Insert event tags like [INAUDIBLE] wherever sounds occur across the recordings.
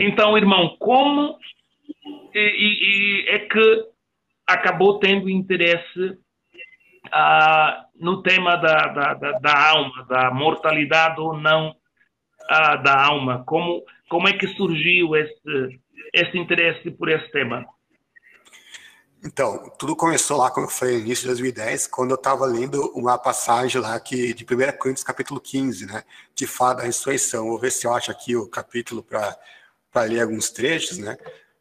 Então, irmão, como e, e, e é que acabou tendo interesse ah, no tema da, da, da, da, alma, da mortalidade ou não ah, da alma? Como, como é que surgiu esse, esse interesse por esse tema? Então, tudo começou lá, como falei, no início de 2010, quando eu estava lendo uma passagem lá que, de 1 Coríntios, capítulo 15, né, que fala da ressurreição. Vou ver se eu acho aqui o capítulo para ler alguns trechos, né,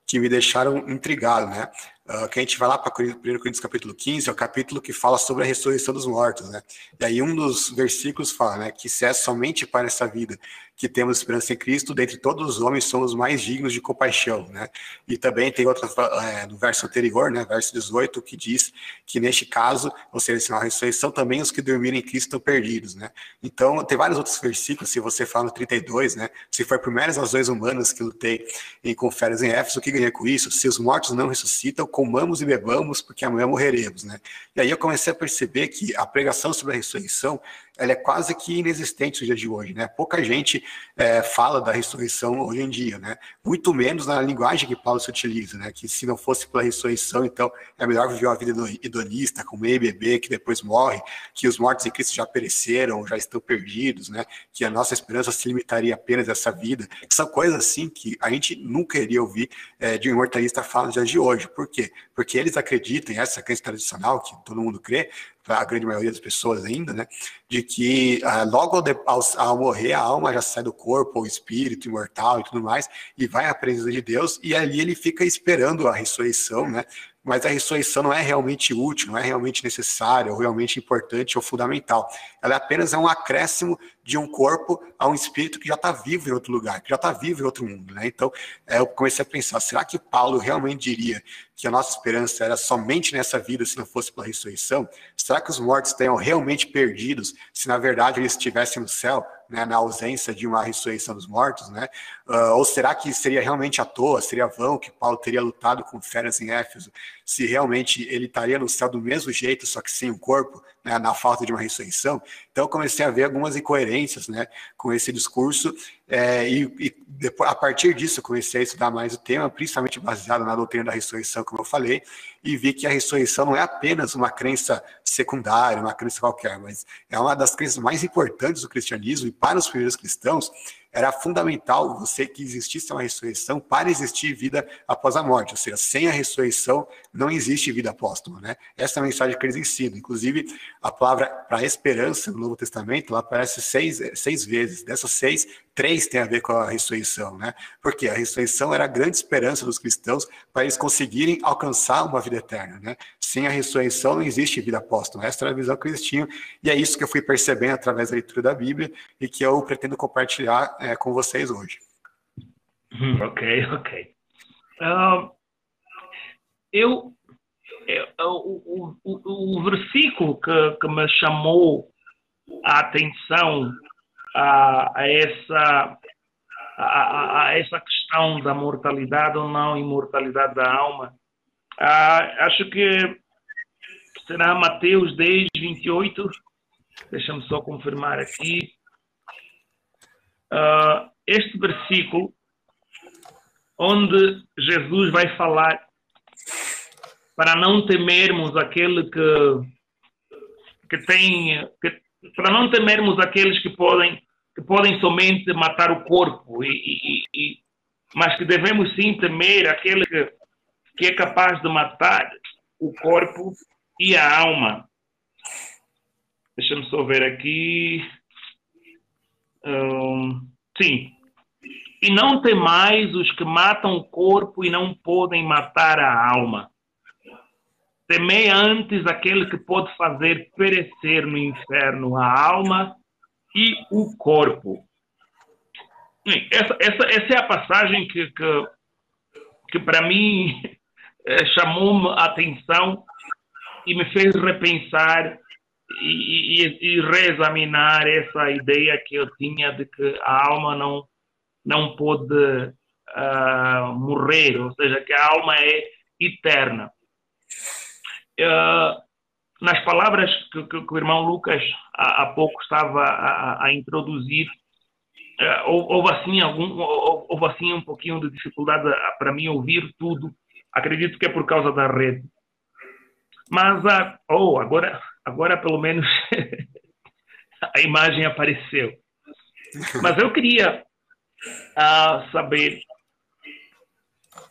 que me deixaram intrigado, né. Uh, que a gente vai lá para 1 Coríntios capítulo 15, é o capítulo que fala sobre a ressurreição dos mortos, né? E aí um dos versículos fala, né, que se é somente para essa vida que temos esperança em Cristo, dentre todos os homens somos mais dignos de compaixão, né? E também tem outra é, no verso anterior, né, verso 18, que diz que neste caso, ou seja, na ressurreição também os que dormiram em Cristo estão perdidos, né? Então, tem vários outros versículos, se você fala no 32, né, se for primeiras razões humanas que lutei em conferes em Éfeso, o que ganhei com isso? Se os mortos não ressuscitam, comamos e bebamos, porque amanhã morreremos, né? E aí eu comecei a perceber que a pregação sobre a ressurreição ela é quase que inexistente no dia de hoje, né? Pouca gente é, fala da ressurreição hoje em dia, né? Muito menos na linguagem que Paulo se utiliza, né? Que se não fosse pela ressurreição, então é melhor viver uma vida hedonista, comer beber, que depois morre, que os mortos em Cristo já pereceram, já estão perdidos, né? Que a nossa esperança se limitaria apenas a essa vida. São coisas assim que a gente nunca iria ouvir é, de um imortalista falar nos dias de hoje. Por quê? Porque eles acreditam, essa crença tradicional, que todo mundo crê, a grande maioria das pessoas ainda, né, de que ah, logo ao, ao, morrer a alma já sai do corpo, o espírito imortal e tudo mais, e vai à presença de Deus, e ali ele fica esperando a ressurreição, né, mas a ressurreição não é realmente útil, não é realmente necessária, ou realmente importante ou fundamental. Ela apenas é um acréscimo de um corpo a um espírito que já está vivo em outro lugar, que já está vivo em outro mundo. Né? Então, é, eu comecei a pensar: será que Paulo realmente diria que a nossa esperança era somente nessa vida se não fosse pela ressurreição? Será que os mortos tenham realmente perdidos se na verdade eles estivessem no céu? Né, na ausência de uma ressurreição dos mortos, né? Uh, ou será que seria realmente à toa, seria vão que Paulo teria lutado com feras em Éfeso, se realmente ele estaria no céu do mesmo jeito, só que sem o corpo, né, na falta de uma ressurreição? Então eu comecei a ver algumas incoerências, né, com esse discurso é, e, e depois, a partir disso comecei a estudar mais o tema, principalmente baseado na doutrina da ressurreição, como eu falei, e vi que a ressurreição não é apenas uma crença secundária, uma crença qualquer, mas é uma das crenças mais importantes do cristianismo e para os primeiros cristãos era fundamental você que existisse uma ressurreição para existir vida após a morte, ou seja, sem a ressurreição não existe vida póstuma, né? Essa é a mensagem que eles ensinam. Inclusive, a palavra para esperança no Novo Testamento ela aparece seis, seis vezes. Dessas seis, três tem a ver com a ressurreição, né? Porque a ressurreição era a grande esperança dos cristãos para eles conseguirem alcançar uma vida eterna, né? Sem a ressurreição não existe vida póstuma. Essa era a visão que eles tinham e é isso que eu fui percebendo através da leitura da Bíblia e que eu pretendo compartilhar é, com vocês hoje. Hum, ok, [LAUGHS] ok. Uh, eu, eu o, o, o, versículo que, que me chamou a atenção a, a essa a, a, essa questão da mortalidade ou não imortalidade da alma, uh, acho que será Mateus 10, 28. Deixa-me só confirmar aqui uh, este versículo, onde Jesus vai falar para não temermos aquele que, que tem, que, para não temermos aqueles que podem, que podem somente matar o corpo, e, e, e, mas que devemos sim temer aquele que, que é capaz de matar o corpo e a alma. Deixa-me só ver aqui sim. E não temais os que matam o corpo e não podem matar a alma. Temei antes aquele que pode fazer perecer no inferno a alma e o corpo. Essa, essa, essa é a passagem que, que, que para mim [LAUGHS] eh, chamou-me a atenção e me fez repensar e, e, e, reexaminar essa ideia que eu tinha de que a alma não, não pode uh, morrer, ou seja, que a alma é eterna. Uh, nas palavras que, que, que, o irmão Lucas há, há pouco estava a, a, introduzir, uh, houve assim algum houve assim um pouquinho de dificuldade para mim ouvir tudo. Acredito que é por causa da rede. Mas uh, oh, agora agora pelo menos [LAUGHS] a imagem apareceu. Mas eu queria uh, saber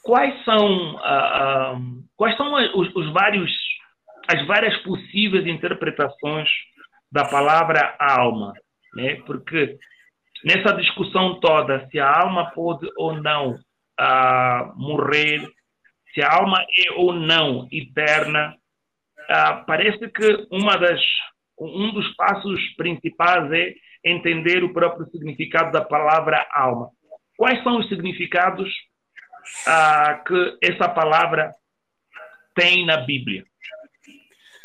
quais são uh, quais são os, os, vários as várias possíveis interpretações da palavra alma, né? Porque nessa discussão toda se a alma pode ou não morrer, se a alma é ou não eterna, parece que uma das um dos passos principais é entender o próprio significado da palavra alma. Quais são os significados ah, que essa palavra tem na Bíblia?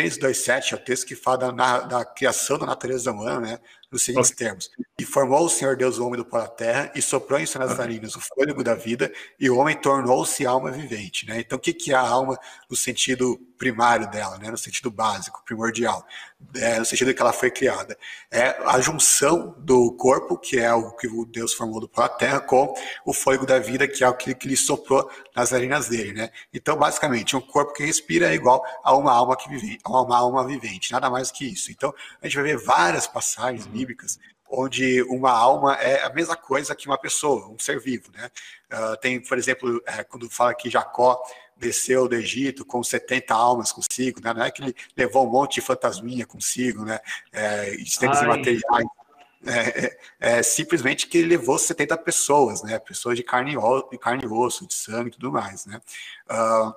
Gênesis 2,7 é o texto que fala da, da, criação da natureza humana, né? Nos seguintes okay. termos: E formou o Senhor Deus o homem do pó da terra, e soprou em suas narinas o fôlego da vida, e o homem tornou-se alma vivente, né? Então, o que, que é a alma no sentido primário dela, né? No sentido básico, primordial? é, no sentido que ela foi criada. É a junção do corpo, que é o que Deus formou da terra, com o fôlego da vida, que é o que, que ele soprou nas narinas dele, né? Então, basicamente, um corpo que respira é igual a uma alma que vive, a uma alma vivente, nada mais que isso. Então, a gente vai ver várias passagens bíblicas onde uma alma é a mesma coisa que uma pessoa, um ser vivo, né? Uh, tem, por exemplo, é, quando fala que Jacó desceu do Egito com 70 almas consigo, né? não é que ele levou um monte de fantasminha consigo, né? É, itens imateriais. É, é, é, simplesmente que ele levou 70 pessoas, né? Pessoas de carne, de carne e osso, de sangue e tudo mais, né? Uh,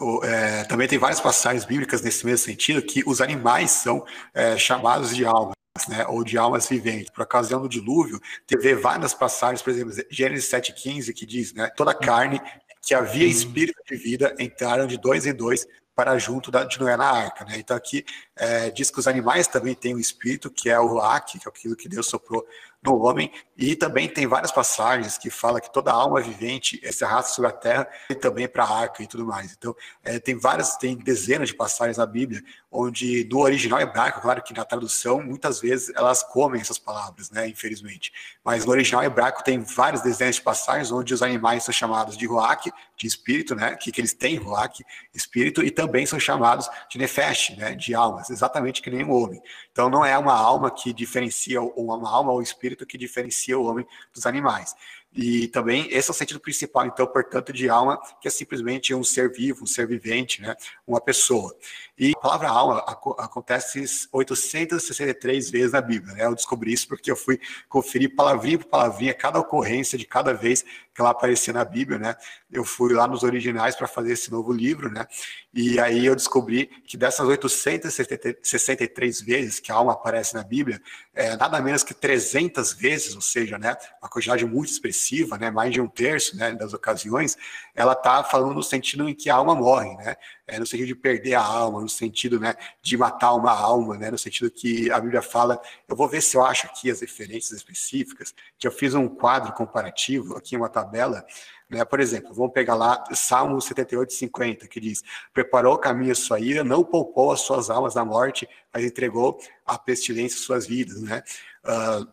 o, é, também tem várias passagens bíblicas nesse mesmo sentido que os animais são é, chamados de almas. Né, ou de almas viventes. Por ocasião do dilúvio, teve várias passagens, por exemplo, Gênesis 7,15, que diz, né, toda carne que havia espírito de vida entraram de dois em dois para junto da, de Noé na arca. Né? Então aqui é, diz que os animais também têm um espírito, que é o Ruach, que é aquilo que Deus soprou no homem, e também tem várias passagens que fala que toda alma vivente se arrasta sobre a terra e também para a arca e tudo mais. Então, é, tem várias, tem dezenas de passagens na Bíblia, onde no original hebraico, claro que na tradução, muitas vezes elas comem essas palavras, né, infelizmente. Mas no original hebraico tem várias dezenas de passagens onde os animais são chamados de Ruach, de espírito, né, que, que eles têm Ruach, espírito, e também são chamados de Nefesh, né, de almas, exatamente que nem o homem. Então, não é uma alma que diferencia, uma alma ou espírito que diferencia o homem dos animais. E também esse é o sentido principal, então, portanto, de alma, que é simplesmente um ser vivo, um ser vivente, né? uma pessoa. E a palavra alma acontece 863 vezes na Bíblia. Né? Eu descobri isso porque eu fui conferir palavrinha por palavrinha cada ocorrência de cada vez que ela aparecia na Bíblia. Né? Eu fui lá nos originais para fazer esse novo livro, né? e aí eu descobri que dessas 863 vezes que a alma aparece na Bíblia, é nada menos que 300 vezes, ou seja, né? uma quantidade muito expressiva né, mais de um terço né, das ocasiões, ela está falando no sentido em que a alma morre, né, é, no sentido de perder a alma, no sentido né, de matar uma alma, né, no sentido que a Bíblia fala. Eu vou ver se eu acho aqui as referências específicas, que eu fiz um quadro comparativo, aqui uma tabela. Né, por exemplo, vamos pegar lá Salmo 78, 50, que diz: Preparou o caminho a sua ira, não poupou as suas almas da morte, mas entregou a pestilência suas vidas. Né? Uh,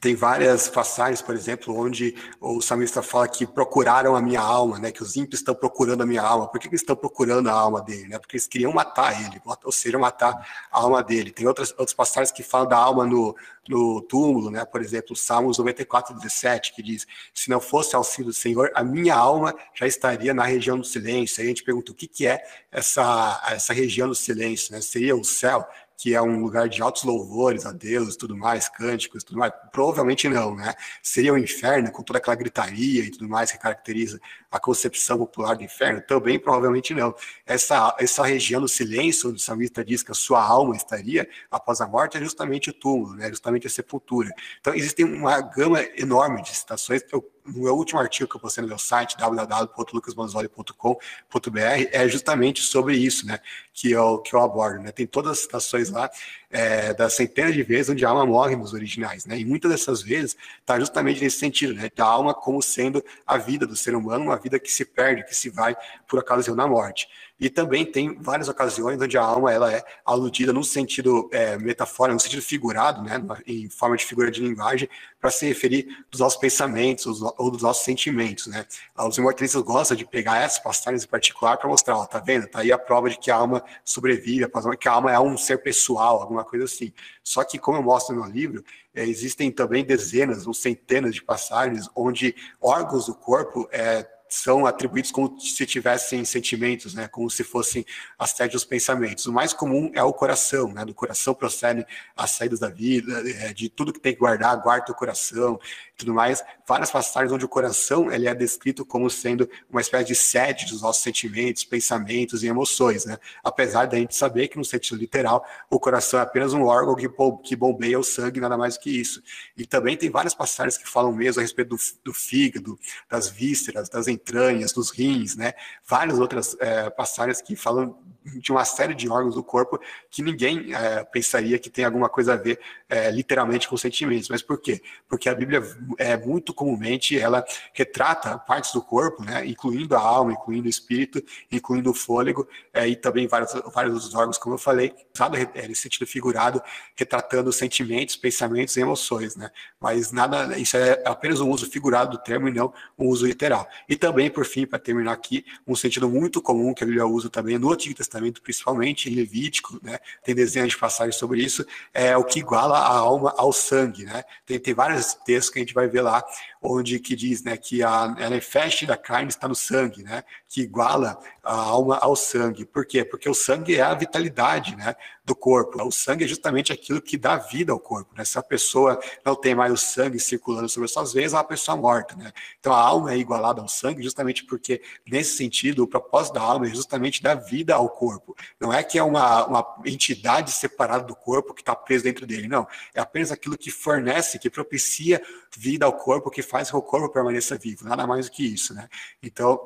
tem várias passagens, por exemplo, onde o salmista fala que procuraram a minha alma, né? Que os ímpios estão procurando a minha alma. Por que, que eles estão procurando a alma dele? Né? Porque eles queriam matar ele, ou seja, matar a alma dele. Tem outras, outras passagens que falam da alma no, no túmulo, né? Por exemplo, Salmos 94, 17, que diz: Se não fosse auxílio do Senhor, a minha alma já estaria na região do silêncio. Aí a gente pergunta o que, que é essa, essa região do silêncio, né? Seria o céu? Que é um lugar de altos louvores a Deus, tudo mais, cânticos, tudo mais? Provavelmente não, né? Seria o um inferno com toda aquela gritaria e tudo mais que caracteriza a concepção popular do inferno? Também provavelmente não. Essa essa região do silêncio, onde o salmista diz que a sua alma estaria após a morte, é justamente o túmulo, né? Justamente a sepultura. Então existem uma gama enorme de citações. Eu no meu último artigo que eu postei no meu site, www.lucasmanzoli.com.br, é justamente sobre isso, né? que eu, que eu abordo, né? Tem todas as citações lá é, das centenas de vezes onde a alma morre nos originais, né? E muitas dessas vezes está justamente nesse sentido, né? Da alma como sendo a vida do ser humano, uma vida que se perde, que se vai por ocasião da morte. E também tem várias ocasiões onde a alma ela é aludida no sentido é, metafórico, no sentido figurado, né, em forma de figura de linguagem, para se referir dos nossos pensamentos ou dos nossos sentimentos. Né. Os imortalistas gostam de pegar essas passagens em particular para mostrar, ó, tá vendo? Tá aí a prova de que a alma sobrevive, que a alma é um ser pessoal, alguma coisa assim. Só que, como eu mostro no livro, é, existem também dezenas ou centenas de passagens onde órgãos do corpo é, são atribuídos como se tivessem sentimentos, né, como se fossem as sedes dos pensamentos. O mais comum é o coração, né, do coração procede as saídas da vida, é, de tudo que tem que guardar, guarda o coração tudo mais, várias passagens onde o coração ele é descrito como sendo uma espécie de sede dos nossos sentimentos, pensamentos e emoções, né? Apesar da gente saber que no sentido literal o coração é apenas um órgão que, que bombeia o sangue, nada mais do que isso. E também tem várias passagens que falam mesmo a respeito do, do fígado, das vísceras, das entranhas, dos rins, né? Várias outras é, passagens que falam de uma série de órgãos do corpo que ninguém é, pensaria que tem alguma coisa a ver é, literalmente com sentimentos. Mas por quê? Porque a Bíblia é muito comumente ela retrata partes do corpo, né, incluindo a alma, incluindo o espírito, incluindo o fôlego é, e também vários, vários outros órgãos, como eu falei, usado é, nesse sentido figurado, retratando sentimentos, pensamentos e emoções, né? Mas nada, isso é apenas um uso figurado do termo e não um uso literal. E também, por fim, para terminar aqui, um sentido muito comum que a Bíblia usa também no Antigo Testamento, principalmente em Levítico, né? Tem desenhos de passagens sobre isso, é o que iguala a alma ao sangue, né? Tem, tem vários textos que a gente vai ver lá, onde que diz, né, que a, a nefeste da carne está no sangue, né? Que iguala a alma ao sangue. Por quê? Porque o sangue é a vitalidade, né? do corpo. O sangue é justamente aquilo que dá vida ao corpo. Né? Se a pessoa não tem mais o sangue circulando sobre as suas veias, é uma pessoa morta. Né? Então a alma é igualada ao sangue justamente porque, nesse sentido, o propósito da alma é justamente dar vida ao corpo. Não é que é uma, uma entidade separada do corpo que está presa dentro dele, não. É apenas aquilo que fornece, que propicia vida ao corpo, que faz que o corpo permaneça vivo. Nada mais do que isso. Né? Então,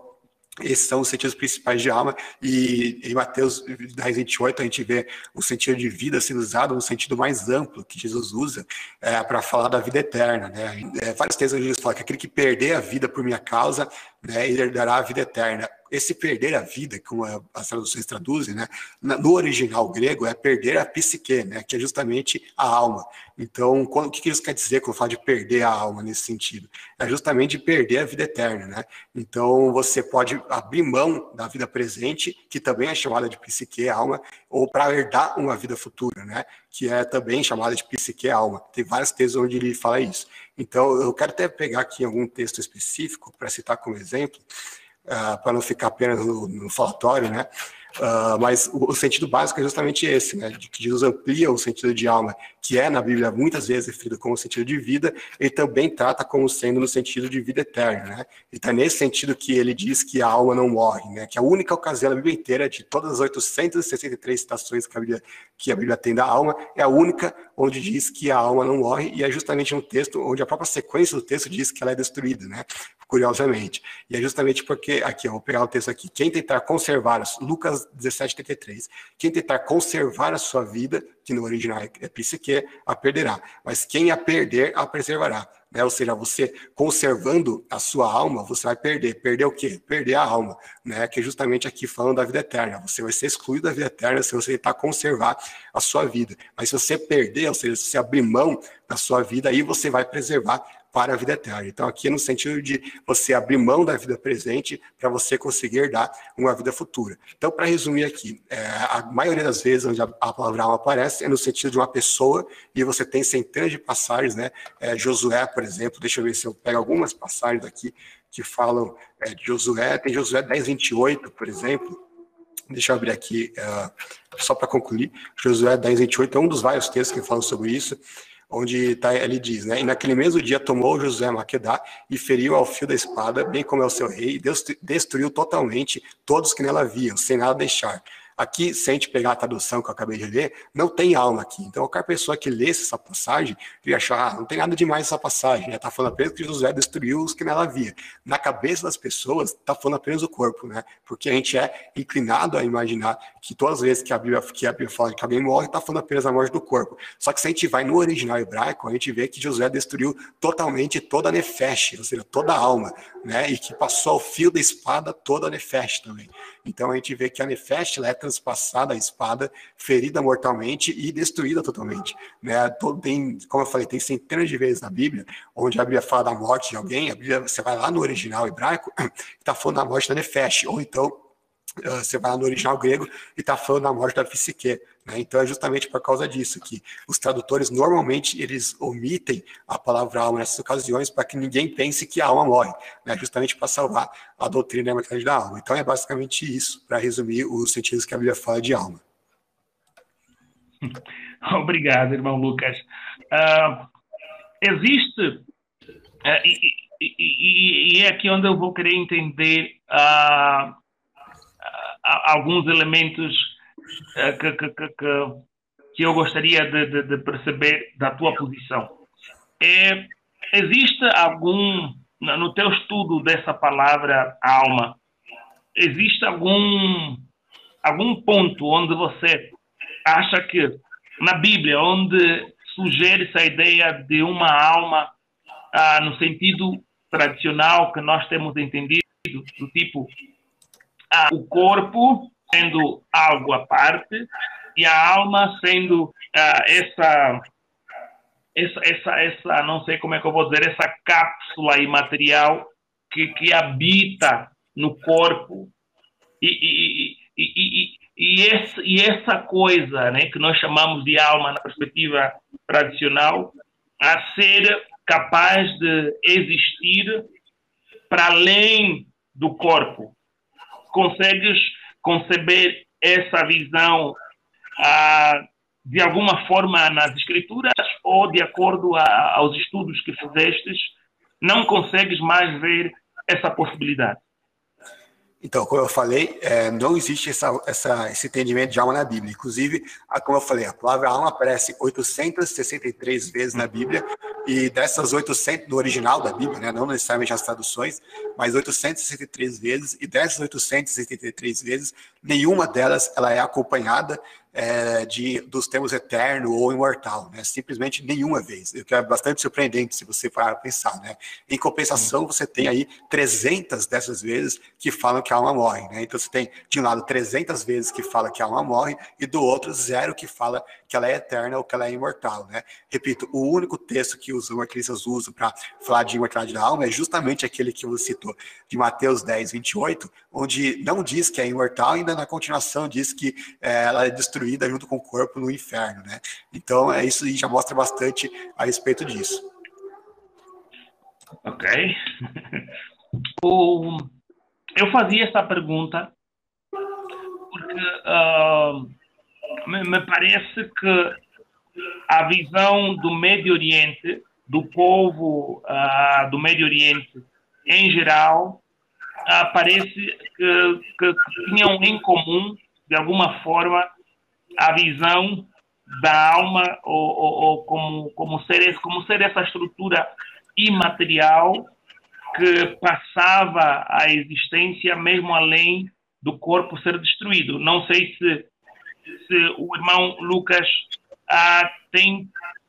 esses são os sentidos principais de alma, e em Mateus 10, 28, a gente vê o sentido de vida sendo usado no sentido mais amplo que Jesus usa é, para falar da vida eterna. Né? É, vários textos Jesus fala que aquele que perder a vida por minha causa, né, ele herdará a vida eterna esse perder a vida, como as traduções traduzem, né, no original grego é perder a psique, né, que é justamente a alma. Então, quando, o que isso quer dizer quando fala de perder a alma nesse sentido? É justamente perder a vida eterna, né? Então, você pode abrir mão da vida presente, que também é chamada de psique, alma, ou para herdar uma vida futura, né? Que é também chamada de psique, alma. Tem vários textos onde ele fala isso. Então, eu quero até pegar aqui algum texto específico para citar como exemplo uh, para não ficar apenas no, no falatório, né? Uh, mas o, o, sentido básico é justamente esse, né? De que Jesus amplia o sentido de alma, que é na Bíblia muitas vezes referido como sentido de vida, ele também trata como sendo no sentido de vida eterna, né? E está nesse sentido que ele diz que a alma não morre, né? Que a única ocasião na Bíblia inteira, de todas as 863 citações que a Bíblia, que a Bíblia tem da alma, é a única onde diz que a alma não morre, e é justamente um texto onde a própria sequência do texto diz que ela é destruída, né? curiosamente. E é justamente porque, aqui, eu vou pegar o texto aqui, quem tentar conservar, Lucas 17, 33, quem tentar conservar a sua vida, que no original é, é psique, a perderá, mas quem a perder, a preservará. Né? Ou seja, você conservando a sua alma, você vai perder. Perder o quê? Perder a alma, né? Que é justamente aqui falando da vida eterna. Você vai ser excluído da vida eterna se você tentar conservar a sua vida. Mas se você perder, ou seja, se você abrir mão da sua vida, aí você vai preservar para a vida eterna. Então, aqui é no sentido de você abrir mão da vida presente para você conseguir dar uma vida futura. Então, para resumir aqui, é, a maioria das vezes onde a, a, palavra alma aparece é no sentido de uma pessoa e você tem centenas de passagens, né? É, Josué, por exemplo, deixa eu ver se eu pego algumas passagens aqui que falam é, de Josué. Tem Josué 10, 28, por exemplo. Deixa eu abrir aqui, uh, só para concluir. Josué 10, 28 é um dos vários textos que falam sobre isso onde tá, ele diz, né? E naquele mesmo dia tomou Josué Maquedá e feriu ao fio da espada, bem como é o seu rei, e destruiu totalmente todos que nela haviam, sem nada deixar. Aqui, se a gente pegar a tradução que eu acabei de ler, não tem alma aqui. Então, qualquer pessoa que lesse essa passagem iria achar, ah, não tem nada demais essa passagem. Está falando apenas que Josué destruiu os que nela havia. Na cabeça das pessoas, está falando apenas o corpo, né? Porque a gente é inclinado a imaginar que todas as vezes que a Bíblia, que a Bíblia fala que alguém morre, está falando apenas a morte do corpo. Só que se a gente vai no original hebraico, a gente vê que Josué destruiu totalmente toda a nefesh, ou seja, toda a alma, né? E que passou ao fio da espada toda a nefesh também. Então a gente vê que a nefesh é transpassada a espada, ferida mortalmente e destruída totalmente. Né? Tem, como eu falei, tem centenas de vezes na Bíblia onde a Bíblia fala da morte de alguém, a Bíblia, você vai lá no original hebraico, [CLEARS THROAT] está falando da morte da nefesh, ou então você vai lá no original grego e está falando da morte da psique. Né? Então é justamente por causa disso que os tradutores normalmente eles omitem a palavra alma nessas ocasiões para que ninguém pense que a alma morre, né? justamente para salvar a doutrina da imortalidade da alma. Então é basicamente isso, para resumir os sentidos que a Bíblia fala de alma. [LAUGHS] Obrigado, irmão Lucas. Uh, existe, uh, e, e, e, é aqui onde eu vou querer entender uh, alguns elementos uh, que, que, que, que, eu gostaria de, de, de, perceber da tua posição. É, existe algum, no teu estudo dessa palavra alma, existe algum, algum ponto onde você acha que na Bíblia, onde sugere essa ideia de uma alma ah, no sentido tradicional que nós temos entendido, do tipo ah, o corpo sendo algo à parte e a alma sendo ah, essa, essa, essa, essa, não sei como é que eu vou dizer, essa cápsula imaterial que, que habita no corpo. E, e, e, e, esse, e essa coisa né, que nós chamamos de alma na perspectiva tradicional a ser capaz de existir para além do corpo consegues conceber essa visão ah, de alguma forma nas escrituras ou de acordo a, aos estudos que fizestes, não consegues mais ver essa possibilidade? Então, como eu falei, é, não existe essa, essa, esse entendimento de alma na Bíblia. Inclusive, a, como eu falei, a palavra alma aparece 863 vezes na Bíblia, e dessas 800, no original da Bíblia, né, não necessariamente as traduções, mas 863 vezes, e dessas 863 vezes, nenhuma delas ela é acompanhada é, de, dos termos eterno ou imortal, né? Simplesmente nenhuma vez. O que é bastante surpreendente se você parar pensar, né? Em compensação, você tem aí 300 dessas vezes que falam que a alma morre, né? Então você tem, de um lado, 300 vezes que fala que a alma morre e do outro, zero que fala que ela é eterna ou que ela é imortal, né? Repito, o único texto que os marquilistas usam para falar de imortalidade da alma é justamente aquele que você citou, de Mateus 10, 28, onde não diz que é imortal, ainda na continuação diz que é, ela é destruída destruída junto com o corpo no inferno, né? Então, é isso já mostra bastante a respeito disso. Ok. [LAUGHS] o, eu fazia essa pergunta porque uh, me, me parece que a visão do Médio Oriente, do povo uh, do Médio Oriente em geral, uh, parece que, que, tinham em comum, de alguma forma, a visão da alma ou, ou, ou, como, como, ser, como ser essa estrutura imaterial que passava a existência mesmo além do corpo ser destruído. Não sei se, se o irmão Lucas ah, tem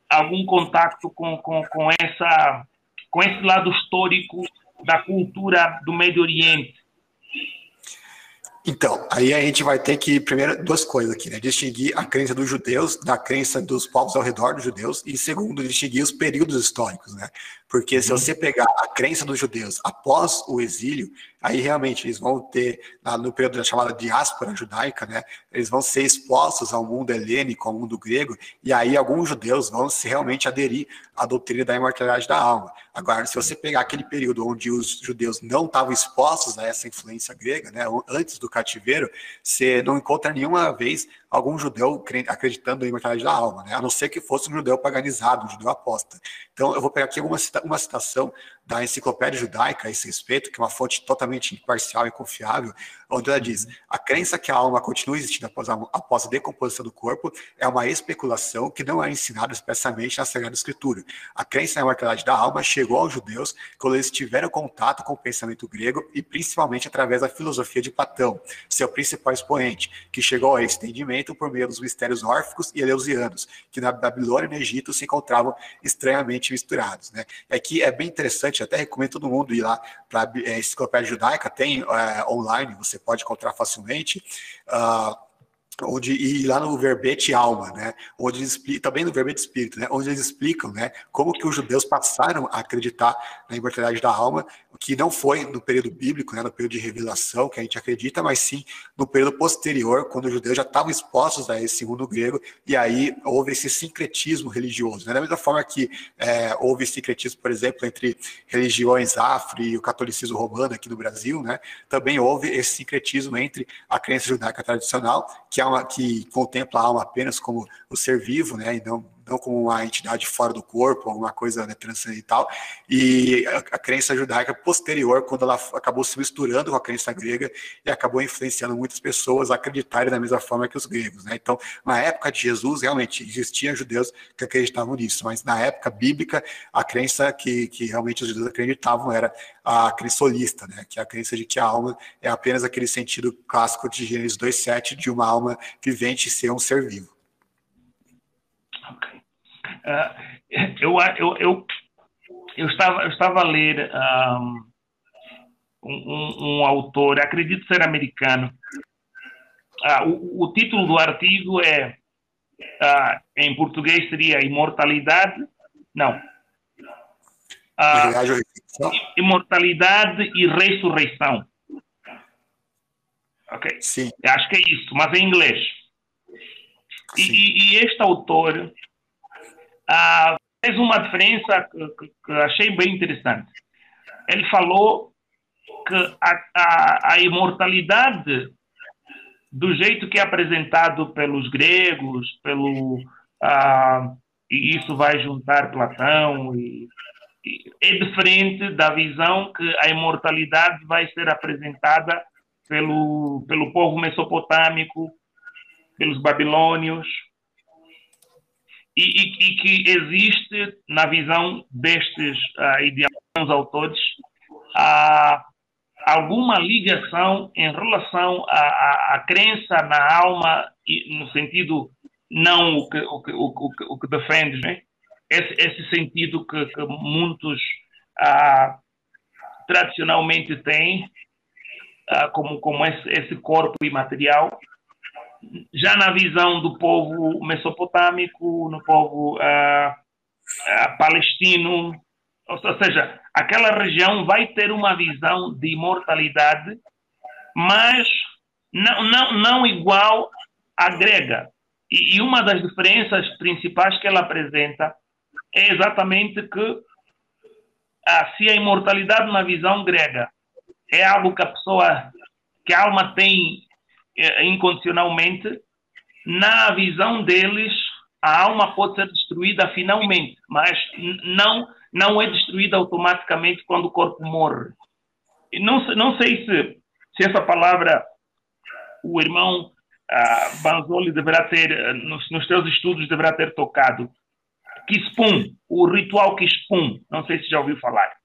algum contato com, com, com, essa, com esse lado histórico da cultura do Médio Oriente então, aí a gente vai ter que, primeiro, duas coisas aqui, né? Distinguir a crença dos judeus da crença dos povos ao redor dos judeus, e segundo, distinguir os períodos históricos, né? Porque uhum. se você pegar a crença dos judeus após o exílio, aí realmente eles vão ter, no período da chamada diáspora judaica, né? Eles vão ser expostos ao mundo helênico, ao mundo grego, e aí alguns judeus vão se realmente aderir à doutrina da imortalidade da alma. Agora, se você pegar aquele período onde os judeus não estavam expostos a essa influência grega, né? Antes do cativeiro, você não encontra nenhuma vez algum judeu acreditando na imortalidade da alma, né? a não ser que fosse um judeu paganizado, um judeu aposta. Então, eu vou pegar aqui uma, uma citação da Enciclopédia Judaica a esse respeito, que é uma fonte totalmente imparcial e confiável, onde ela diz: a crença que a alma continua existindo após a, após a decomposição do corpo é uma especulação que não é ensinada expressamente na Sagrada Escritura. A crença na imortalidade da alma chegou aos judeus quando eles tiveram contato com o pensamento grego e principalmente através da filosofia de Platão, seu principal expoente, que chegou a esse por meio dos mistérios órficos e eleusianos, que na Babilônia e no Egito se encontravam estranhamente misturados. Né? E aqui é bem interessante, até recomendo todo mundo ir lá para a é, Enciclopédia Judaica, tem é, online, você pode encontrar facilmente. Uh, onde e lá no verbete alma, né, onde também no verbete espírito, né, onde eles explicam, né, como que os judeus passaram a acreditar na imortalidade da alma, que não foi no período bíblico, né, no período de revelação que a gente acredita, mas sim no período posterior, quando os judeus já estavam expostos a esse mundo grego e aí houve esse sincretismo religioso, né, da mesma forma que é, houve sincretismo, por exemplo, entre religiões afro e o catolicismo romano aqui no Brasil, né, também houve esse sincretismo entre a crença judaica tradicional, que é alma, que contempla a alma apenas como o ser vivo, né, e não, não como uma entidade fora do corpo, alguma coisa né, transcendental, e a, a, crença judaica posterior, quando ela acabou se misturando com a crença grega e acabou influenciando muitas pessoas a acreditarem da mesma forma que os gregos. Né? Então, na época de Jesus, realmente existiam judeus que acreditavam nisso, mas na época bíblica, a crença que, que realmente os judeus acreditavam era a crença né? que é a crença de que a alma é apenas aquele sentido clássico de Gênesis 2,7 de uma alma vivente ser um ser vivo. Ok. Uh, eu, eu, eu, eu, estava, eu estava a ler um, um, um autor, acredito ser americano. Uh, o, o, título do artigo é, uh, em português seria Imortalidade, não. imortalidade e ressurreição. Ok? Sim. Acho que é isso, mas em inglês. E, e, este autor ah, fez uma diferença que, que, achei bem interessante. Ele falou que a, a, a, imortalidade, do jeito que é apresentado pelos gregos, pelo ah, e isso vai juntar Platão e, e, é diferente da visão que a imortalidade vai ser apresentada pelo pelo povo mesopotâmico, pelos babilônios e, e, e, que existe na visão destes uh, ideais autores uh, alguma ligação em relação à, crença na alma no sentido não o que, o que, o que, o que defende, né? esse, esse sentido que, que muitos uh, tradicionalmente têm uh, como, como esse, esse corpo imaterial já na visão do povo mesopotâmico, no povo uh, uh, palestino, ou seja, aquela região vai ter uma visão de imortalidade, mas não, não, não igual à grega. E, e uma das diferenças principais que ela apresenta é exatamente que ah, se a imortalidade na visão grega é algo que a pessoa, que a alma tem incondicionalmente, na visão deles, a alma pode ser destruída finalmente, mas não, não é destruída automaticamente quando o corpo morre. Não, não sei se, se essa palavra o irmão uh, Banzoli deverá ter, uh, nos, nos seus estudos, deverá ter tocado. Kispum, o ritual Kispum, não sei se já ouviu falar.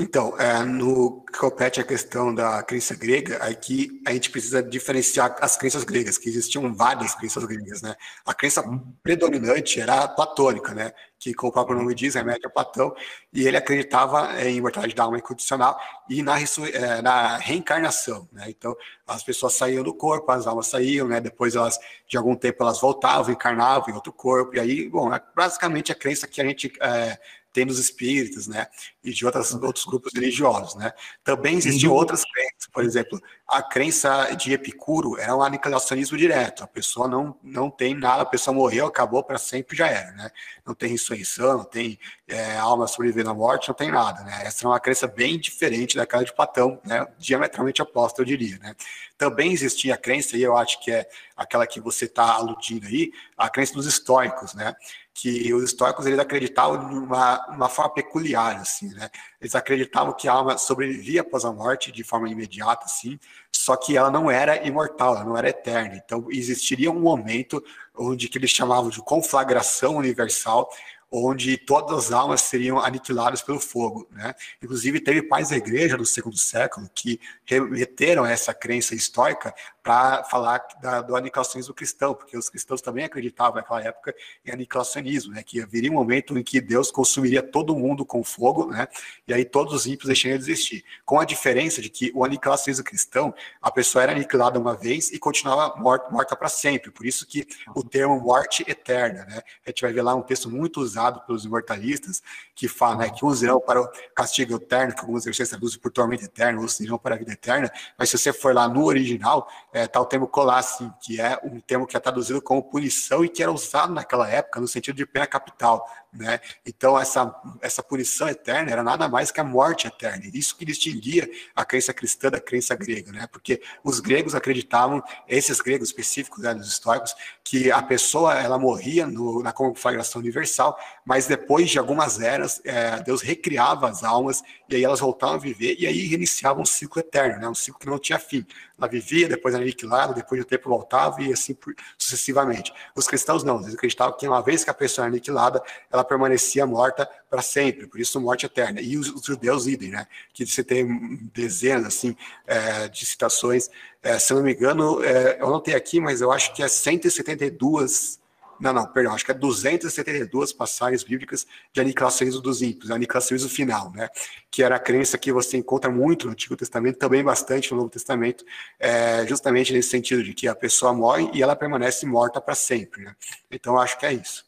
Então, é, no que compete a questão da crença grega, aqui a gente precisa diferenciar as crenças gregas, que existiam várias crenças gregas, né? A crença predominante era a platônica, né? Que, como o próprio nome diz, remete a Platão, e ele acreditava em imortalidade da alma incondicional e na, é, na reencarnação, né? Então, as pessoas saíam do corpo, as almas saíam, né? Depois, elas, de algum tempo, elas voltavam, encarnavam em outro corpo, e aí, bom, é basicamente a crença que a gente é, tem nos espíritas, né, e de outras, outros grupos religiosos, né. Também existiam outras crenças, por exemplo, a crença de Epicuro era um aniquilacionismo direto, a pessoa não, não tem nada, a pessoa morreu, acabou para sempre, já era, né, não tem ressurreição, não tem é, alma sobrevivendo à morte, não tem nada, né, essa é uma crença bem diferente daquela de Platão, né, diametralmente oposta, eu diria, né. Também existia a crença, e eu acho que é aquela que você está aludindo aí, a crença dos estoicos, né, que os estoicos eles acreditavam de uma, uma forma peculiar, assim, né? Eles acreditavam que a alma sobrevivia após a morte de forma imediata, assim, só que ela não era imortal, ela não era eterna. Então existiria um momento onde que eles chamavam de conflagração universal, onde todas as almas seriam aniquiladas pelo fogo. Né? Inclusive, teve pais da igreja do segundo século que remeteram essa crença histórica para falar da, do aniquilacionismo cristão, porque os cristãos também acreditavam naquela época em aniquilacionismo, né? que haveria um momento em que Deus consumiria todo mundo com fogo, né? e aí todos os ímpios deixariam de existir. Com a diferença de que o aniquilacionismo cristão, a pessoa era aniquilada uma vez e continuava morta, morta para sempre, por isso que o termo morte eterna. Né? A gente vai ver lá um texto muito usado pelos imortalistas, que fala né, que uns irão para o castigo eterno, que alguns terceiros traduzem por tormento eterno, outros irão para a vida eterna, mas se você for lá no original, é, tá termo colassim, que é um termo que é traduzido como punição e que era usado naquela época no sentido de pena capital. Né? Então, essa, essa punição eterna era nada mais que a morte eterna. Isso que distinguia a crença cristã da crença grega, né? porque os gregos acreditavam, esses gregos específicos, né, dos históricos, que a pessoa ela morria no, na conflagração universal, mas depois de algumas eras, é, Deus recriava as almas e aí elas voltavam a viver e aí reiniciava um ciclo eterno, né? um ciclo que não tinha fim. Ela vivia, depois era aniquilada, depois do tempo voltava e assim sucessivamente. Os cristãos não, eles acreditavam que uma vez que a pessoa era aniquilada, ela permanecia morta para sempre, por isso morte eterna. E os, os, judeus idem, né? Que você tem dezenas assim é, de citações. É, se eu não me engano, é, eu não tenho aqui, mas eu acho que é 172 não, não, perdão, acho que é 272 passagens bíblicas de aniquilacionismo dos ímpios, aniquilacionismo final, né? Que era a crença que você encontra muito no Antigo Testamento, também bastante no Novo Testamento, é, justamente nesse sentido de que a pessoa morre e ela permanece morta para sempre, né? Então, acho que é isso.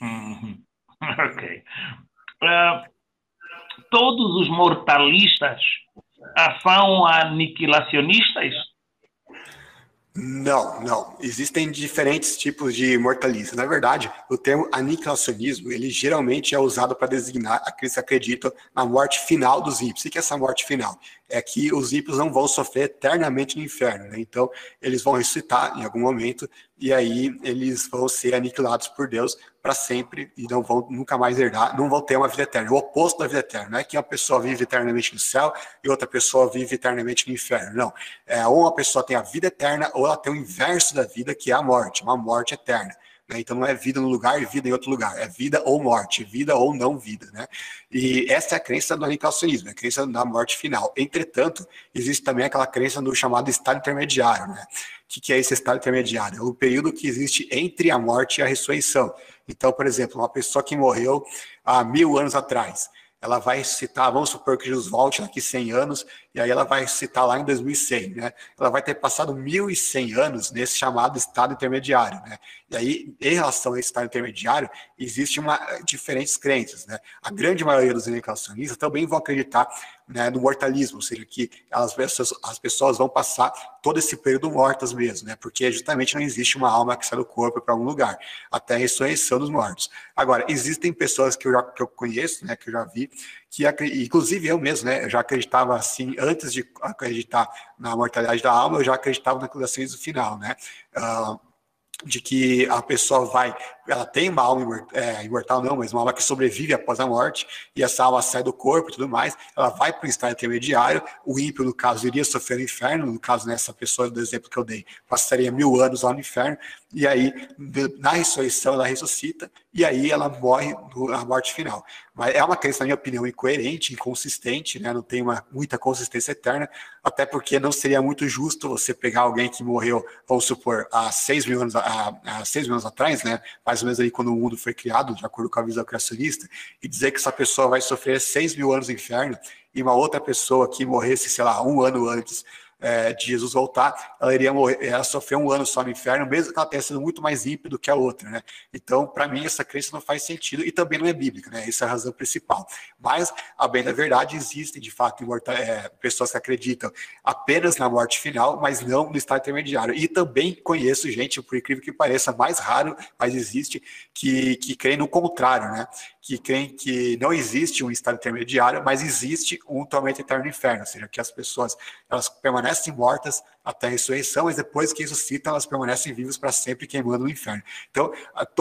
Uhum. [LAUGHS] Ok. Uh, todos os mortalistas são aniquilacionistas? Não, não. Existem diferentes tipos de mortalistas. Na verdade, o termo aniquilacionismo, ele geralmente é usado para designar aqueles que acreditam na morte final dos ímpios. O que é essa morte final? É que os ímpios não vão sofrer eternamente no inferno. Né? Então, eles vão ressuscitar em algum momento e aí eles vão ser aniquilados por Deus para sempre e não vão nunca mais herdar, não vão ter uma vida eterna. O oposto da vida eterna não é que uma pessoa vive eternamente no céu e outra pessoa vive eternamente no inferno. Não. É, ou uma pessoa tem a vida eterna ou ela tem o inverso da vida, que é a morte, uma morte eterna. Né? Então não é vida no lugar e vida em outro lugar, é vida ou morte, vida ou não vida. Né? E essa é a crença do aniquilacionismo, é a crença da morte final. Entretanto, existe também aquela crença do chamado estado intermediário. Né? O que, é esse estado intermediário? É o período que existe entre a morte e a ressurreição. Então, por exemplo, uma pessoa que morreu há mil anos atrás, ela vai citar, vamos supor que Jesus volte daqui 100 anos, e aí ela vai citar lá em 2100, né? Ela vai ter passado 1.100 anos nesse chamado estado intermediário, né? E aí, em relação a esse estado intermediário, existe uma diferentes crenças, né? A grande maioria dos encarnacionistas também vão acreditar né, no mortalismo, ou seja, que as pessoas, as pessoas vão passar todo esse período mortas mesmo, né? Porque justamente não existe uma alma que sai do corpo para algum lugar, até a ressurreição dos mortos. Agora, existem pessoas que eu, já, que eu conheço, né, que eu já vi, que inclusive eu mesmo, né, eu já acreditava assim, antes de acreditar na mortalidade da alma, eu já acreditava na criação final, né? Uh, de que a pessoa vai, ela tem uma alma é, imortal, não, mas uma alma que sobrevive após a morte, e essa alma sai do corpo e tudo mais, ela vai para o estado intermediário, o ímpio, no caso, iria sofrer no inferno, no caso, nessa pessoa do exemplo que eu dei, passaria mil anos lá no inferno, e aí, na ressurreição, ela ressuscita, e aí ela morre na morte final. Mas é uma crença, na minha opinião, incoerente, inconsistente, né? não tem uma, muita consistência eterna, até porque não seria muito justo você pegar alguém que morreu, vamos supor, há seis mil anos, há, há seis mil anos atrás, né? Mais ou menos aí quando o mundo foi criado, de acordo com a visão criacionista, e dizer que essa pessoa vai sofrer seis mil anos no inferno, e uma outra pessoa que morresse, sei lá, um ano antes, é, de Jesus voltar, ela iria morrer, ela um ano só no inferno, mesmo que ela tenha sido muito mais ímpia do que a outra, né? Então, para mim, essa crença não faz sentido e também não é bíblica, né? Essa é a razão principal. Mas, a bem da verdade, existem, de fato, é, pessoas que acreditam apenas na morte final, mas não no estado intermediário. E também conheço gente, por incrível que pareça, mais raro, mas existe, que, que crê no contrário, né? Que creem que não existe um estado intermediário, mas existe um tormento eterno no inferno, ou seja, que as pessoas elas permanecem mortas até a ressurreição, mas depois que ressuscitam, elas permanecem vivas para sempre queimando no inferno. Então,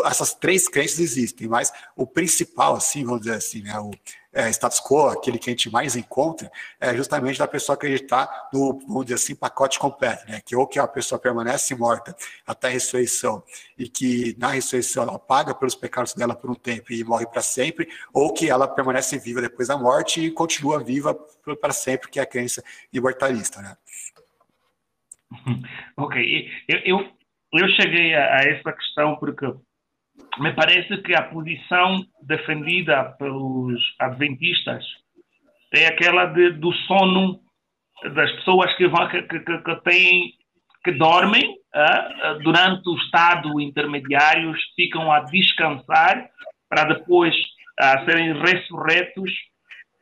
essas três crenças existem, mas o principal, assim, vamos dizer assim, né, o, é, status quo, aquele que a gente mais encontra, é justamente da pessoa acreditar no, vamos dizer assim, pacote completo, né? Que ou que a pessoa permanece morta até a ressurreição e que na ressurreição ela paga pelos pecados dela por um tempo e morre para sempre, ou que ela permanece viva depois da morte e continua viva para sempre, que é a crença imortalista, né? [LAUGHS] Ok, eu, eu, eu cheguei a, a essa questão porque me parece que a posição defendida pelos adventistas é aquela de, do sono das pessoas que, vão, que, que, que têm que dormem uh, durante o estado intermediário, ficam a descansar para depois uh, serem ressurretos.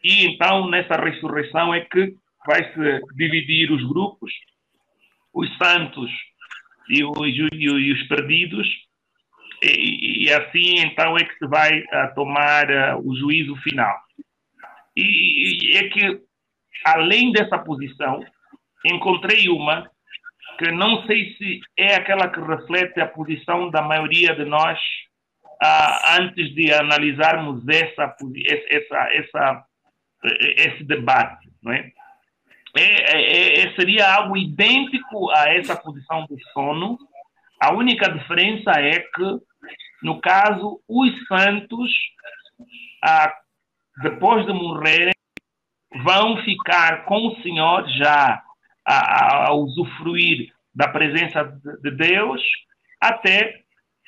E então nessa ressurreição é que vai se dividir os grupos, os santos e os, e os perdidos. E, e, assim então é que se vai uh, tomar uh, o juízo final. E, e, é que, além dessa posição, encontrei uma que não sei se é aquela que reflete a posição da maioria de nós uh, antes de analisarmos essa, essa, essa, esse debate, não é? É, é, é? seria algo idêntico a essa posição do sono. A única diferença é que no caso, os santos, ah, depois de morrerem, vão ficar com o Senhor já a, a, usufruir da presença de, de Deus até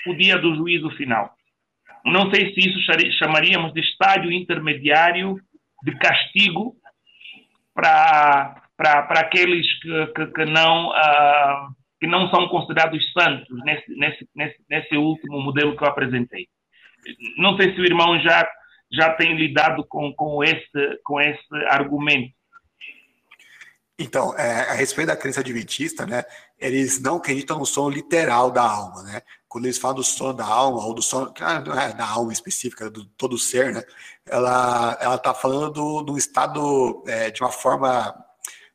o dia do juízo final. Não sei se isso chamaríamos de estádio intermediário de castigo para aqueles que, que, que não uh, que não são considerados santos nesse, nesse, nesse, nesse último modelo que eu apresentei. Não sei se o irmão já, já tem lidado com, com, esse, com esse argumento. Então, é, a respeito da crença adventista, né, eles não acreditam no sono literal da alma, né? Quando eles falam do sono da alma, ou do sono, ah, não é da alma específica, do todo ser, né? Ela ela está falando do, do estado é, de uma forma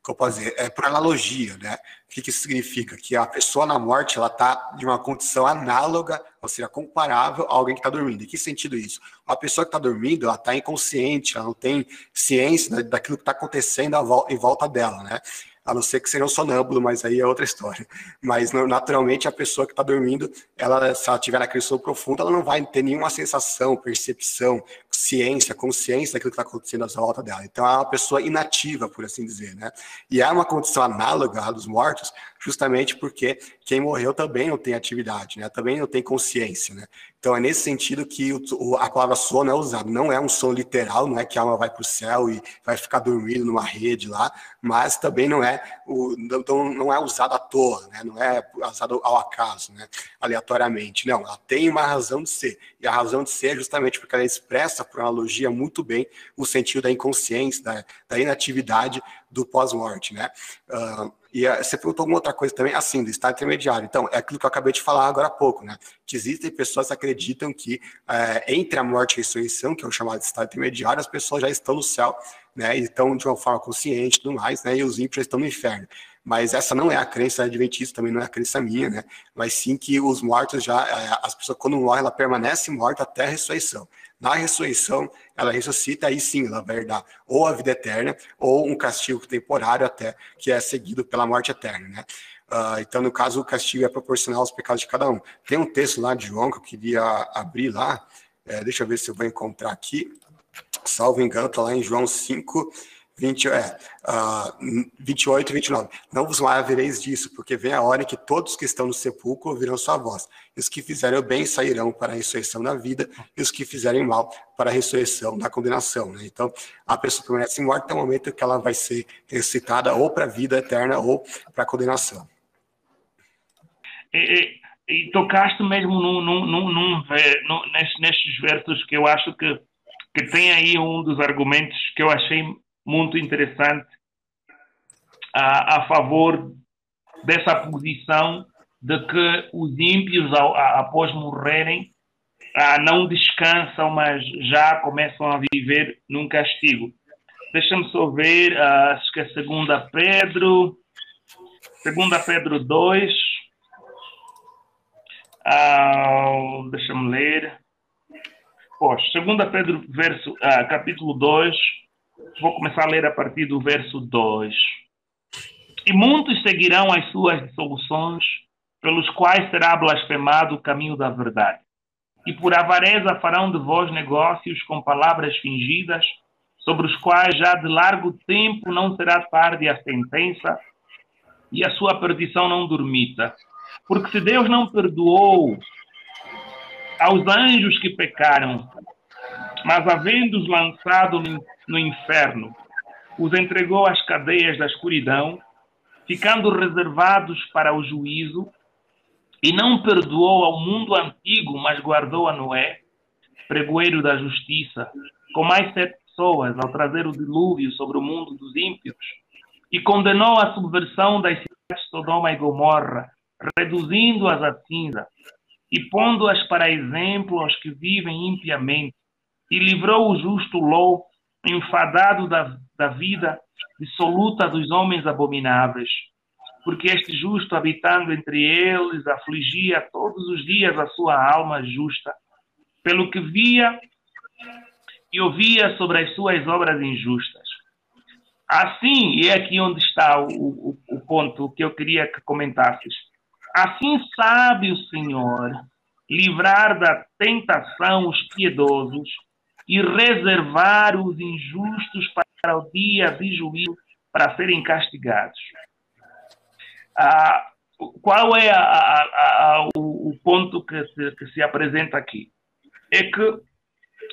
que eu posso dizer, é por analogia, né? O que, que isso significa? Que a pessoa na morte, ela está em uma condição análoga, ou seja, comparável a alguém que está dormindo. Em que sentido isso? A pessoa que está dormindo, ela está inconsciente, ela não tem ciência daquilo que está acontecendo em volta dela, né? a não ser que seja um sonâmbulo, mas aí é outra história. Mas naturalmente a pessoa que está dormindo, ela, se ela tiver naquele sono profundo, ela não vai ter nenhuma sensação, percepção, ciência, consciência daquilo que está acontecendo à volta dela. Então é uma pessoa inativa, por assim dizer, né? E é uma condição análoga à dos mortos, justamente porque quem morreu também não tem atividade, né? Também não tem consciência, né? Então é nesse sentido que o, a palavra sono é usada. Não é um sono literal, não é que a alma vai para o céu e vai ficar dormindo numa rede lá, mas também não é o, não, não é usado à toa, né? Não é usado ao acaso, né? Aleatoriamente. Não, ela tem uma razão de ser. E a razão de ser é justamente porque ela expressa, por analogia, muito bem o sentido da inconsciência, da, da inatividade do pós-morte, né? Uh, e uh, você perguntou alguma outra coisa também, assim, do estado intermediário. Então, é aquilo que eu acabei de falar agora há pouco, né? Que existem pessoas que acreditam que uh, entre a morte e a ressurreição, que é o chamado estado intermediário, as pessoas já estão no céu, né? E estão de uma forma consciente e tudo mais, né? E os ímpios estão no inferno. Mas essa não é a crença adventista, também não é a crença minha, né? Mas sim que os mortos já, eh, as pessoas quando morrem, ela permanece morta até a ressurreição. Na ressurreição, ela ressuscita, aí sim ela vai herdar ou a vida eterna, ou um castigo temporário até, que é seguido pela morte eterna, né? Uh, então, no caso, o castigo é proporcional aos pecados de cada um. Tem um texto lá de João que eu queria abrir lá, é, deixa eu ver se eu vou encontrar aqui. Salvo engano, está lá em João 5, 20, é, uh, 28 e 29. Não vos havereis disso, porque vem a hora em que todos que estão no sepulcro ouvirão sua voz. E os que fizerem o bem sairão para a ressurreição da vida, e os que fizerem mal para a ressurreição da condenação. Né? Então, a pessoa permanece morta até o momento que ela vai ser ressuscitada ou para a vida eterna ou para a condenação. E, e, e tocaste mesmo num, num, num, num, nestes, nestes versos que eu acho que, que tem aí um dos argumentos que eu achei muito interessante a, a favor dessa posição de que os ímpios, ao, a, após morrerem, ah, não descansam, mas já começam a viver num castigo. Deixa-me só ver, ah, acho que é 2 Pedro, 2 Pedro 2, ah, deixa-me ler. Pois, 2 Pedro, verso, ah, capítulo 2, vou começar a ler a partir do verso 2. E muitos seguirão as suas dissoluções, pelos quais será blasfemado o caminho da verdade. E por avareza farão de vós negócios com palavras fingidas, sobre os quais já de largo tempo não será tarde a sentença, e a sua perdição não dormita. Porque se Deus não perdoou aos anjos que pecaram, mas havendo-os lançado no inferno, os entregou às cadeias da escuridão, ficando reservados para o juízo, e não perdoou ao mundo antigo, mas guardou a Noé, pregoeiro da justiça, com mais sete pessoas, ao trazer o dilúvio sobre o mundo dos ímpios, e condenou a subversão das cidades de Sodoma e Gomorra, reduzindo-as a cinza, e pondo-as para exemplo aos que vivem impiamente, e livrou o justo Ló, enfadado da, da vida dissoluta dos homens abomináveis, porque este justo, habitando entre eles, afligia todos os dias a sua alma justa, pelo que via e ouvia sobre as suas obras injustas. Assim, e é aqui onde está o, o, o ponto que eu queria que comentasses. Assim sabe o Senhor livrar da tentação os piedosos e reservar os injustos para o dia de juízo para serem castigados. Ah, qual é a, a, a, o, ponto que se, que se, apresenta aqui? É que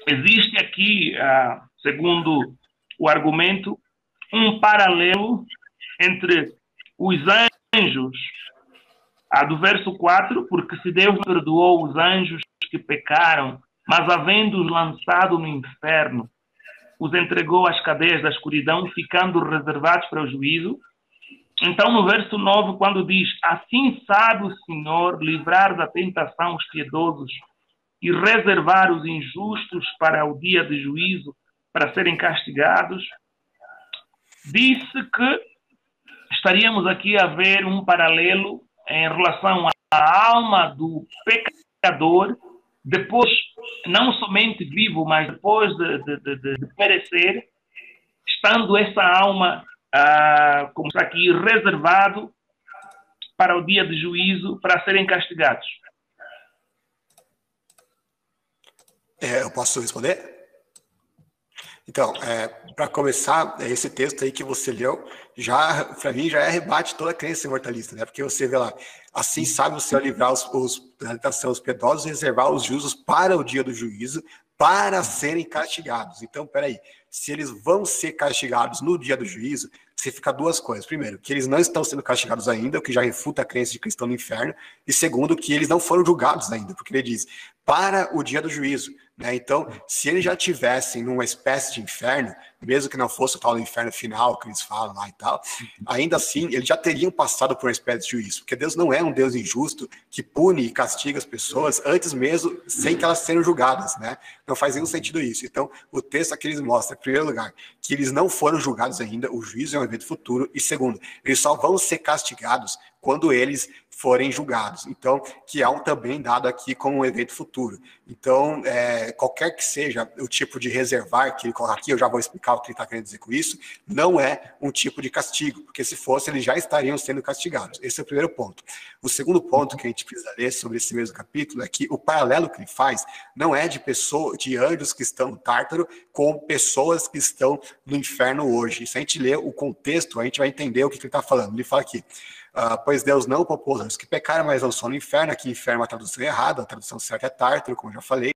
existe aqui, ah, segundo o argumento, um paralelo entre os anjos, a do verso 4, porque se Deus perdoou os anjos que pecaram, mas havendo-os lançado no inferno, os entregou às cadeias da escuridão, ficando reservados para o juízo. Então, no verso 9, quando diz: Assim sabe o Senhor livrar da tentação os piedosos e reservar os injustos para o dia de juízo, para serem castigados, disse que estaríamos aqui a ver um paralelo em relação à alma do pecador, depois, não somente vivo, mas depois de, de, de, de perecer, estando essa alma, ah, como está aqui, reservado para o dia de juízo, para serem castigados. É, eu posso responder? Então, é, para começar, é esse texto aí que você leu, já para mim já é rebate toda a crença imortalista, né? Porque você vê lá, assim sabe o Senhor livrar os, os os e reservar os justos para o dia do juízo, para serem castigados. Então, peraí, se eles vão ser castigados no dia do juízo, significa duas coisas. Primeiro, que eles não estão sendo castigados ainda, o que já refuta a crença de que estão no inferno. E segundo, que eles não foram julgados ainda, porque ele diz, para o dia do juízo. Né? Então, se eles já tivessem numa espécie de inferno, mesmo que não fosse o tal inferno final que eles falam lá e tal, ainda assim, eles já teriam passado por uma espécie de juízo, porque Deus não é um Deus injusto que pune e castiga as pessoas antes mesmo, sem que elas sejam julgadas, né? Não faz nenhum sentido isso. Então, o texto aqui eles mostra, em primeiro lugar, que eles não foram julgados ainda, o juízo é um evento futuro, e segundo, eles só vão ser castigados quando eles forem julgados. Então, que é um também dado aqui como um evento futuro. Então, é, qualquer que seja o tipo de reservar que ele coloca aqui, eu já vou explicar o que ele está querendo dizer com isso, não é um tipo de castigo, porque se fosse, eles já estariam sendo castigados. Esse é o primeiro ponto. O segundo ponto que a gente precisa ler sobre esse mesmo capítulo é que o paralelo que ele faz não é de pessoas, de anjos que estão no Tártaro com pessoas que estão no inferno hoje. Se a gente ler o contexto, a gente vai entender o que ele está falando. Ele fala aqui. Uh, pois Deus não poupou os que pecaram, mas são no inferno. Aqui, inferno é uma tradução errada, a tradução certa é tártaro, como já falei,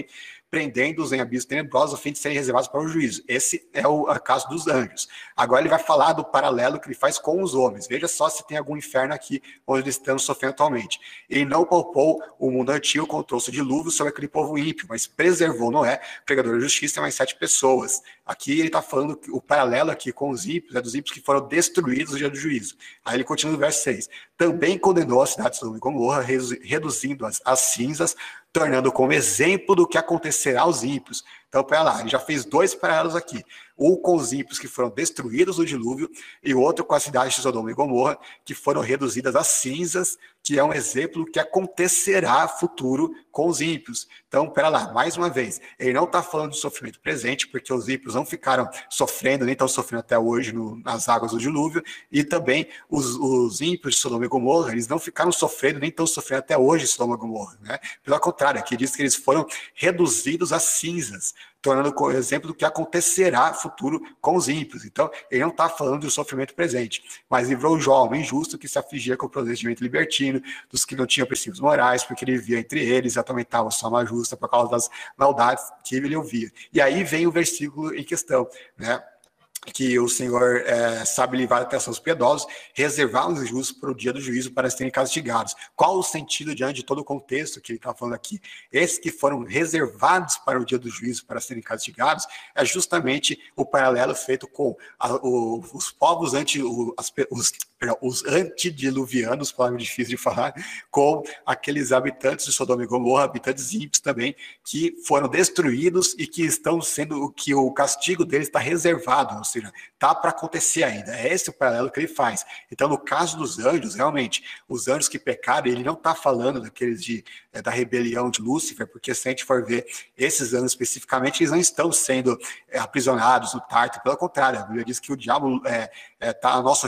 prendendo-os em abismos tenebrosos, a fim de serem reservados para o juízo. Esse é o caso dos anjos. Agora ele vai falar do paralelo que ele faz com os homens. Veja só se tem algum inferno aqui onde eles estão sofrendo atualmente. Ele não poupou o mundo antigo com o trouxe de dilúvio sobre aquele povo ímpio, mas preservou Noé, pregador de justiça, mais sete pessoas. Aqui ele está falando o paralelo aqui com os ímpios, é dos ímpios que foram destruídos no dia do juízo. Aí ele continua no verso 6. Também condenou a cidade de Sodoma e Gomorra, reduzindo-as às cinzas, tornando como exemplo do que acontecerá aos ímpios. Então, para lá, ele já fez dois paralelos aqui. Um com os ímpios que foram destruídos no dilúvio, e outro com a cidade de Sodoma e Gomorra, que foram reduzidas a cinzas, que é um exemplo do que acontecerá futuro com os ímpios. Então, pera lá, mais uma vez, ele não está falando de sofrimento presente, porque os ímpios não ficaram sofrendo, nem estão sofrendo até hoje no, nas águas do dilúvio, e também os, os, ímpios de Sodoma e Gomorra, eles não ficaram sofrendo, nem estão sofrendo até hoje em Sodoma e Gomorra. Né? Pelo contrário, aqui diz que eles foram reduzidos a cinzas tornando o exemplo do que acontecerá futuro com os ímpios. Então, ele não está falando do sofrimento presente, mas livrou Jó, um injusto que se afligia com o procedimento libertino, dos que não tinham princípios morais, porque ele vivia entre eles atormentava sua alma justa por causa das maldades que ele ouvia. E aí vem o versículo em questão, né? que o Senhor é, sabe livrar até seus piedosos, reservar os justos para o dia do juízo para serem castigados. Qual o sentido diante de todo o contexto que ele está falando aqui? Esses que foram reservados para o dia do juízo para serem castigados é justamente o paralelo feito com a, o, os povos anti, as, os, os antediluvianos, palavra difícil de falar, com aqueles habitantes de Sodoma e Gomorra, habitantes ímpios também, que foram destruídos e que estão sendo, que o castigo deles está reservado, ou seja, está para acontecer ainda. É esse o paralelo que ele faz. Então, no caso dos anjos, realmente, os anjos que pecaram, ele não está falando daqueles de, é, da rebelião de Lúcifer, porque se a gente for ver esses anjos especificamente, eles não estão sendo é, aprisionados no Tarto, pelo contrário, a Bíblia diz que o diabo está é, é, tá nosso,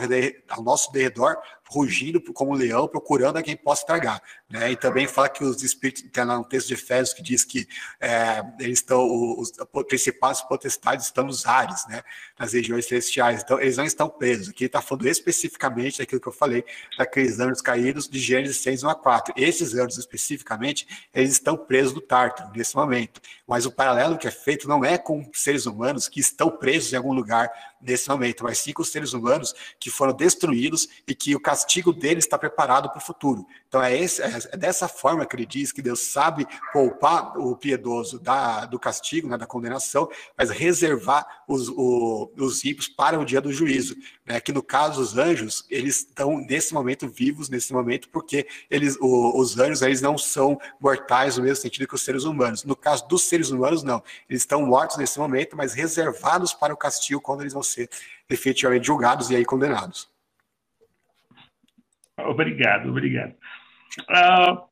ao nosso nosso derredor, rugindo como um leão, procurando a quem possa tragar. Né? E também fala que os espíritos, tem lá um texto de Efésios que diz que é, eles estão, os principais potestades estão nos ares, né? nas regiões celestiais. Então, eles não estão presos. Aqui está falando especificamente daquilo que eu falei, daqueles anjos caídos de Gênesis 6, 1 a 4. Esses anjos especificamente, eles estão presos no Tártaro, nesse momento. Mas o paralelo que é feito não é com seres humanos que estão presos em algum lugar nesse momento, mas sim com os seres humanos que foram destruídos e que o castigo deles está preparado para o futuro. Então é, esse, é, é, dessa forma que ele diz que Deus sabe poupar o piedoso da, do castigo, né, da condenação, mas reservar os, o, os ímpios para o dia do juízo. Né, que no caso os anjos, eles estão nesse momento vivos, nesse momento, porque eles, o, os anjos eles não são mortais no mesmo sentido que os seres humanos. No caso dos seres humanos, não. Eles estão mortos nesse momento, mas reservados para o castigo quando eles vão ser efetivamente julgados e aí condenados. [LAUGHS] Obrigado, obrigado. Uh,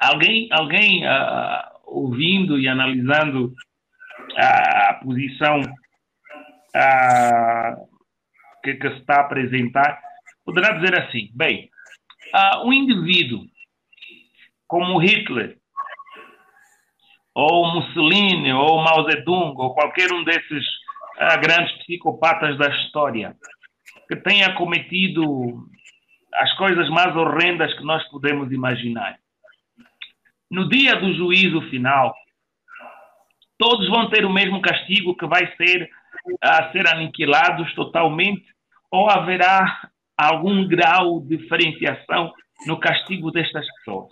alguém alguém uh, ouvindo e analisando a posição uh, que, que, está a apresentar, poderá dizer assim: bem, um indivíduo como Hitler, ou Mussolini, ou Mao Zedong, ou qualquer um desses grandes psicopatas da história, que tenha cometido as coisas mais horrendas que nós podemos imaginar. No dia do juízo final, todos vão ter o mesmo castigo que vai ser a ser aniquilados totalmente ou haverá algum grau de diferenciação no castigo destas pessoas?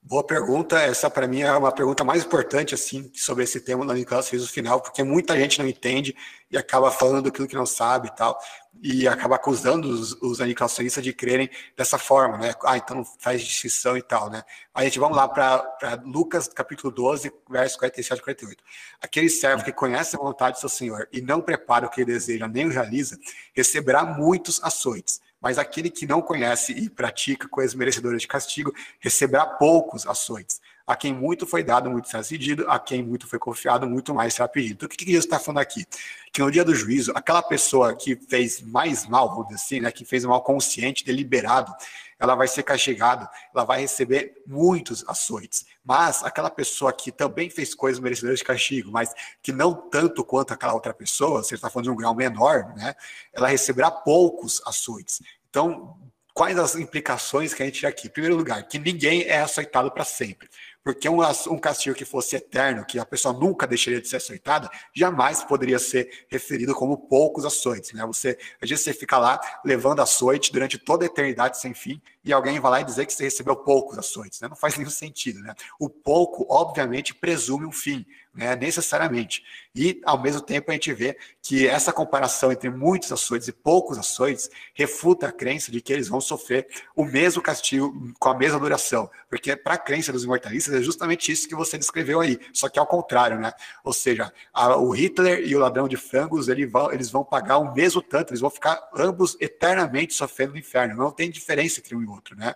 Boa pergunta. Essa, para mim, é uma pergunta mais importante assim sobre esse tema da Nicolas fez o final, porque muita gente não entende e acaba falando aquilo que não sabe e tal, e acaba acusando os, os de crerem dessa forma, né? Ah, então faz distinção e tal, né? A gente vamos lá para Lucas, capítulo 12, versos 47 e 48. Aquele servo que conhece a vontade do seu Senhor e não prepara o que ele deseja, nem o realiza, receberá muitos açoites mas aquele que não conhece e pratica coisas merecedoras de castigo receberá poucos açoites. A quem muito foi dado, muito será cedido, a quem muito foi confiado, muito mais será pedido. Então, o que, que Jesus está falando aqui? Que no dia do juízo, aquela pessoa que fez mais mal, vamos dizer assim, né, que fez mal consciente, deliberado, ela vai ser castigada, ela vai receber muitos açoites. Mas aquela pessoa que também fez coisas merecedoras de castigo, mas que não tanto quanto aquela outra pessoa, você está falando de um grau menor, né? Ela receberá poucos açoites. Então, quais as implicações que a gente tira aqui? Em primeiro lugar, que ninguém é açoitado para sempre. Porque um, um castigo que fosse eterno, que a pessoa nunca deixaria de ser açoitada, jamais poderia ser referido como poucos açoites. Né? Você, às vezes você fica lá levando açoite durante toda a eternidade sem fim, e alguém vai lá e dizer que você recebeu poucos açoites. Né? Não faz nenhum sentido. Né? O pouco, obviamente, presume um fim. Né, necessariamente. E, ao mesmo tempo, a gente vê que essa comparação entre muitos açoites e poucos açoites refuta a crença de que eles vão sofrer o mesmo castigo com a mesma duração. Porque, para a crença dos imortalistas, é justamente isso que você descreveu aí, só que ao contrário, né? Ou seja, a, o Hitler e o ladrão de frangos ele vão, eles vão pagar o mesmo tanto, eles vão ficar ambos eternamente sofrendo no inferno. Não tem diferença entre um e outro, né?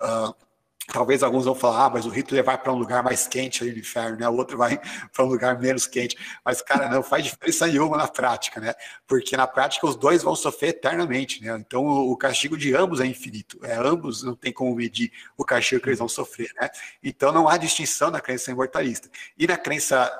Uh, Talvez alguns vão falar, ah, mas o Hitler vai para um lugar mais quente ali no inferno, né? O outro vai [LAUGHS] para um lugar menos quente. Mas, cara, não faz diferença nenhuma na prática, né? Porque na prática os dois vão sofrer eternamente, né? Então o castigo de ambos é infinito. É, ambos não tem como medir o castigo que eles vão sofrer, né? Então não há distinção na crença imortalista. E na crença,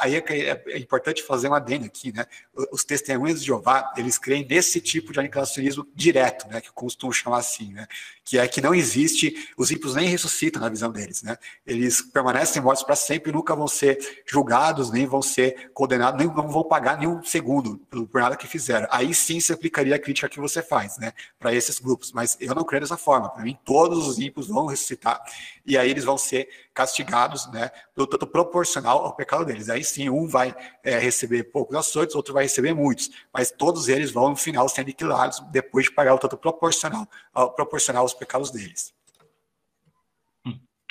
aí é, é, é importante fazer uma adendo aqui, né? Os testemunhos de Jeová, eles creem nesse tipo de aniquilacionismo direto, né? Que costumam chamar assim, né? Que é que não existe, os ímpios nem ressuscitam na visão deles, né? Eles permanecem mortos para sempre e nunca vão ser julgados, nem vão ser condenados, nem não vão pagar nenhum segundo por nada que fizeram. Aí sim se aplicaria a crítica que você faz, né? Para esses grupos. Mas eu não creio dessa forma. Para mim, todos os ímpios vão ressuscitar e aí eles vão ser castigados, né? Do tanto proporcional ao pecado deles. Aí sim, um vai é, receber poucos açoites, outro vai receber muitos. Mas todos eles vão, no final, ser aniquilados depois de pagar o tanto proporcional, proporcional aos pecados deles.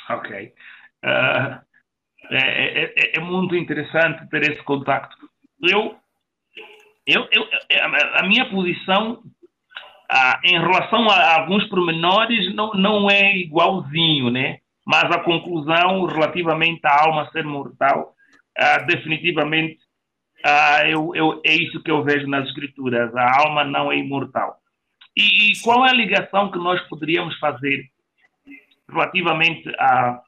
Ok. Uh, é, é, é, muito interessante ter esse contacto. Eu, eu, eu a minha posição uh, em relação a alguns pormenores não, não é igualzinho, né? Mas a conclusão relativamente à alma ser mortal, uh, definitivamente eu, eu, é isso que eu vejo nas escrituras. A alma não é imortal. E, e qual é a ligação que nós poderíamos fazer relativamente a,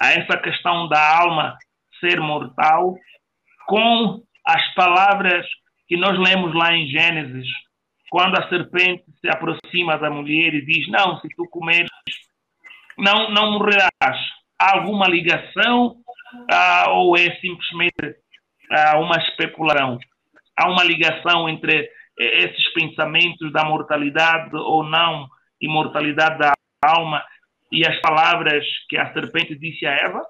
a essa questão da alma ser mortal com as palavras que nós lemos lá em Gênesis, quando a serpente se aproxima da mulher e diz: Não, se tu comeres, não, não morrerás. Há alguma ligação ah, ou é simplesmente ah, uma especulação? Há uma ligação entre esses pensamentos da mortalidade ou não, imortalidade da alma e as palavras que a serpente disse a Eva?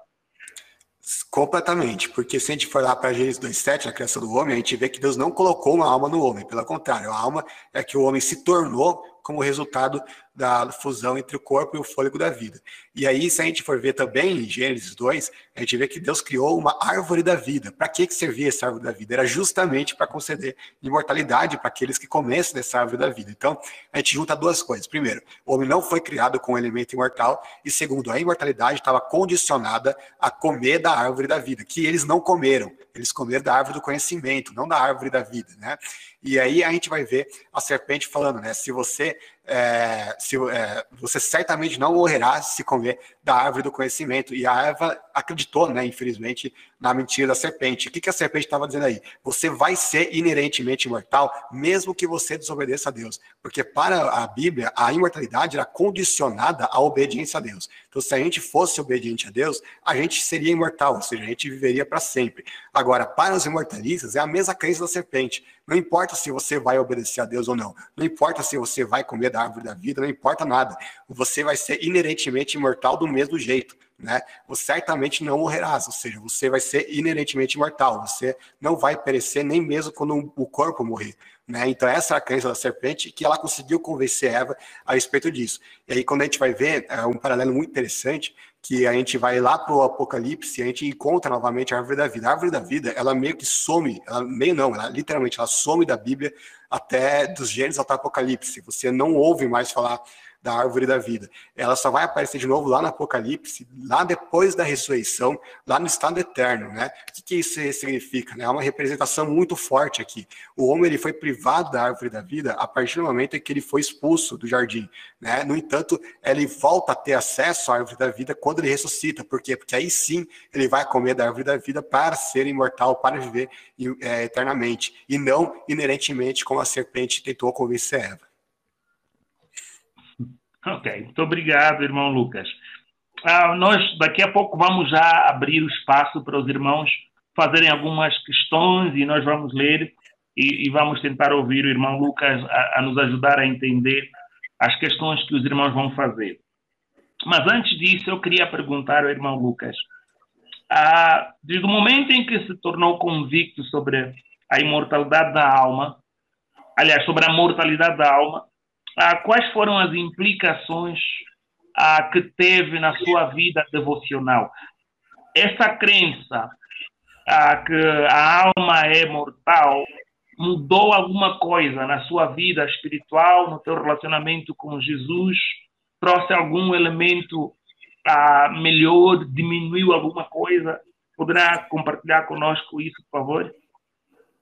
Completamente, porque se a gente for lá para Gênesis 2,7, a criação do homem, a gente vê que Deus não colocou uma alma no homem, pelo contrário, a alma é que o homem se tornou como resultado da fusão entre o corpo e o fôlego da vida. E aí, se a gente for ver também em Gênesis 2, a gente vê que Deus criou uma árvore da vida. Para que, que servia essa árvore da vida? Era justamente para conceder imortalidade para aqueles que comessem dessa árvore da vida. Então, a gente junta duas coisas. Primeiro, o homem não foi criado com um elemento imortal. E segundo, a imortalidade estava condicionada a comer da árvore da vida, que eles não comeram. Eles comeram da árvore do conhecimento, não da árvore da vida, né? E aí a gente vai ver a serpente falando, né? Se você é, se, é, você certamente não morrerá se comer da árvore do conhecimento. E a Eva acreditou, né, infelizmente, na mentira da serpente. O que, que a serpente estava dizendo aí? Você vai ser inerentemente imortal, mesmo que você desobedeça a Deus. Porque para a Bíblia, a imortalidade era condicionada à obediência a Deus. Então, se a gente fosse obediente a Deus, a gente seria imortal, ou seja, a gente viveria para sempre. Agora, para os imortalistas, é a mesma crença da serpente. Não importa se você vai obedecer a Deus ou não. Não importa se você vai comer da árvore da vida, não importa nada. Você vai ser inerentemente imortal do mesmo jeito. Né? Você certamente não morrerás, ou seja, você vai ser inerentemente imortal, você não vai perecer nem mesmo quando o corpo morrer. Né? Então, essa é a crença da serpente que ela conseguiu convencer Eva a respeito disso. E aí, quando a gente vai ver, é um paralelo muito interessante, que a gente vai lá para o Apocalipse e a gente encontra novamente a árvore da vida. A árvore da vida, ela meio que some, ela meio não, ela literalmente ela some da Bíblia até dos Gênesis até o Apocalipse. Você não ouve mais falar da árvore da vida. Ela só vai aparecer de novo lá no Apocalipse, lá depois da ressurreição, lá no estado eterno, né? O que, que isso significa? Né? É uma representação muito forte aqui. O homem ele foi privado da árvore da vida a partir do momento em que ele foi expulso do jardim, né? No entanto, ele volta a ter acesso à árvore da vida quando ele ressuscita. Por quê? Porque aí sim ele vai comer da árvore da vida para ser imortal, para viver é, eternamente, e não inerentemente como a serpente tentou convencer Eva. Ok, muito obrigado, irmão Lucas. Ah, nós daqui a pouco vamos já abrir o espaço para os irmãos fazerem algumas questões e nós vamos ler e, e vamos tentar ouvir o irmão Lucas a, a, nos ajudar a entender as questões que os irmãos vão fazer. Mas antes disso, eu queria perguntar ao irmão Lucas: ah, desde o momento em que se tornou convicto sobre a imortalidade da alma, aliás, sobre a mortalidade da alma, quais foram as implicações ah, que teve na sua vida devocional? Essa crença ah, que a alma é mortal mudou alguma coisa na sua vida espiritual, no teu relacionamento com Jesus? Trouxe algum elemento ah, melhor? Diminuiu alguma coisa? Poderá compartilhar conosco isso, por favor?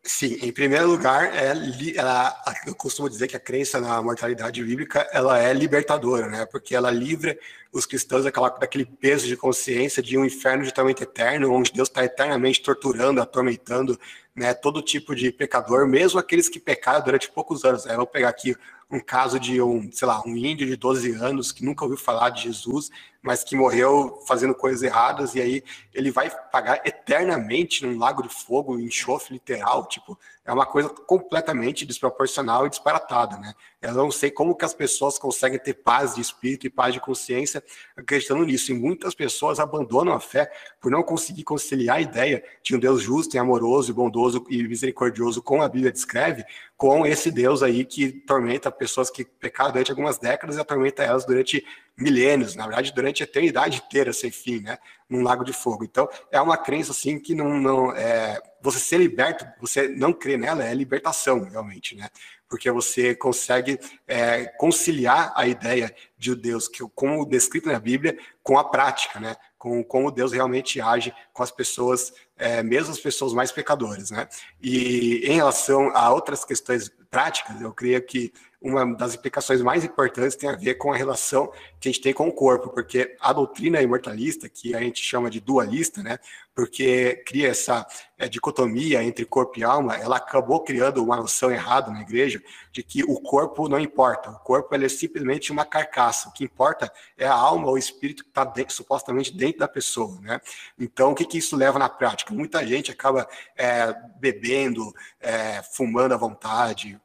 Sim, em primeiro lugar, é, ela, eu costumo dizer que a crença na mortalidade bíblica ela é libertadora, né? Porque ela livra os cristãos daquela, daquele peso de consciência de um inferno tormento eterno, onde Deus está eternamente torturando, atormentando né, todo tipo de pecador, mesmo aqueles que pecaram durante poucos anos. Né? Vou pegar aqui um caso de um, sei lá, um índio de 12 anos que nunca ouviu falar de Jesus, mas que morreu fazendo coisas erradas, e aí ele vai pagar eternamente num lago de fogo, enxofre literal, tipo, é uma coisa completamente desproporcional e disparatada, né? Eu não sei como que as pessoas conseguem ter paz de espírito e paz de consciência acreditando nisso, e muitas pessoas abandonam a fé por não conseguir conciliar a ideia de um Deus justo e amoroso e bondoso e misericordioso, como a Bíblia descreve, com esse Deus aí que tormenta pessoas que pecaram durante algumas décadas e atormenta elas durante milênios, na verdade, durante a eternidade inteira sem fim, né? Num lago de fogo. Então, é uma crença assim que não, não é, você ser liberto, você não crer nela é libertação, realmente, né? Porque você consegue é, conciliar a ideia de Deus, que como descrito na Bíblia, com a prática, né? Com como Deus realmente age com as pessoas, é, mesmo as pessoas mais pecadoras, né? E em relação a outras questões práticas, eu creio que uma das implicações mais importantes tem a ver com a relação que a gente tem com o corpo, porque a doutrina imortalista, que a gente chama de dualista, né, porque cria essa é, dicotomia entre corpo e alma, ela acabou criando uma noção errada na igreja de que o corpo não importa, o corpo é simplesmente uma carcaça, o que importa é a alma ou o espírito que está supostamente dentro da pessoa, né? Então, o que, que isso leva na prática? Muita gente acaba é, bebendo, é, fumando à vontade,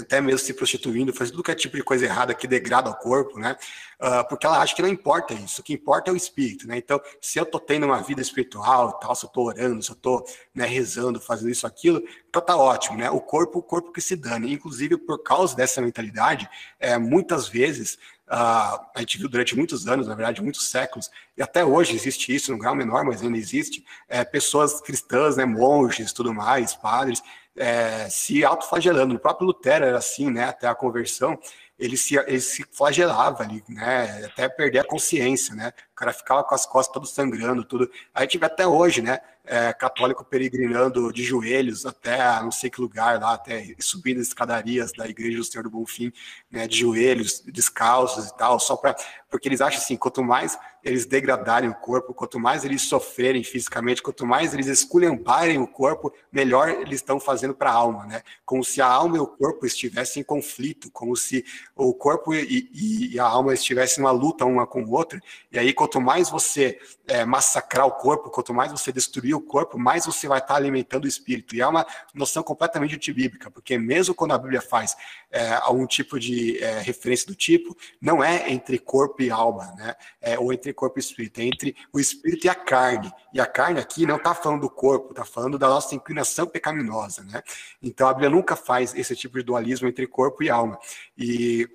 até mesmo se prostituindo, fazendo tudo que é tipo de coisa errada que degrada o corpo, né? Uh, porque ela acha que não importa isso, o que importa é o espírito, né? Então, se eu tô tendo uma vida espiritual tal, se eu tô orando, se eu tô né, rezando, fazendo isso, aquilo, então tá ótimo, né? O corpo, o corpo que se dane. Inclusive, por causa dessa mentalidade, é, muitas vezes Uh, a gente viu durante muitos anos, na verdade, muitos séculos, e até hoje existe isso, no grau menor, mas ainda existe, é, pessoas cristãs, né, monges, tudo mais, padres, é, se autoflagelando. O próprio Lutero era assim, né, até a conversão, ele se, ele se flagelava ali, né, até perder a consciência, né, cara ficava com as costas todo sangrando, tudo. Aí vê até hoje, né, é, católico peregrinando de joelhos até não sei que lugar lá, até subindo as escadarias da igreja do Senhor do Bonfim, né, de joelhos, descalços e tal, só para porque eles acham assim, quanto mais eles degradarem o corpo, quanto mais eles sofrerem fisicamente, quanto mais eles esculhambarem o corpo, melhor eles estão fazendo para a alma, né? Como se a alma e o corpo estivessem em conflito, como se o corpo e, e, e a alma estivessem uma luta uma com a outra. E aí, quanto mais você é, massacrar o corpo, quanto mais você destruir o corpo, mais você vai estar alimentando o espírito. E é uma noção completamente antibíblica, porque mesmo quando a Bíblia faz é, algum tipo de é, referência do tipo, não é entre corpo e alma, né? É, ou entre corpo e espírito, é entre o espírito e a carne. E a carne aqui não está falando do corpo, está falando da nossa inclinação pecaminosa, né? Então a Bíblia nunca faz esse tipo de dualismo entre corpo e alma. E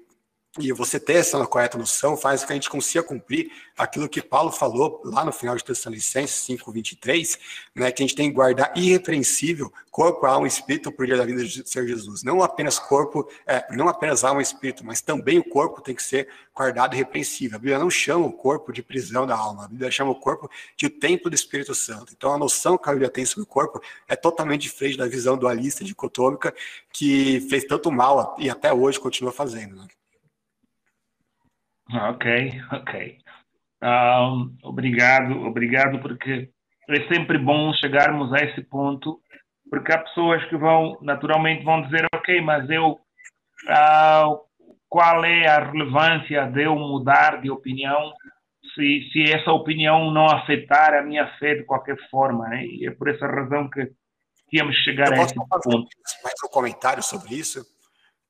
e você ter essa correta noção faz com que a gente consiga cumprir aquilo que Paulo falou lá no final de Tessalonicenses 5, 23, né, que a gente tem que guardar irrepreensível corpo, alma e espírito por dia da vida de ser Jesus. Não apenas corpo, é, não apenas alma e espírito, mas também o corpo tem que ser guardado irrepreensível. A Bíblia não chama o corpo de prisão da alma, a Bíblia chama o corpo de o templo do Espírito Santo. Então a noção que a Bíblia tem sobre o corpo é totalmente diferente da visão dualista, dicotômica, que fez tanto mal e até hoje continua fazendo. Né? Ok, ok. Um, obrigado, obrigado, porque é sempre bom chegarmos a esse ponto, porque há pessoas que vão, naturalmente, vão dizer, ok, mas eu, uh, qual é a relevância de eu mudar de opinião se, se essa opinião não afetar a minha fé de qualquer forma, né? E é por essa razão que que chegar eu a esse ponto. Mais um comentário sobre isso?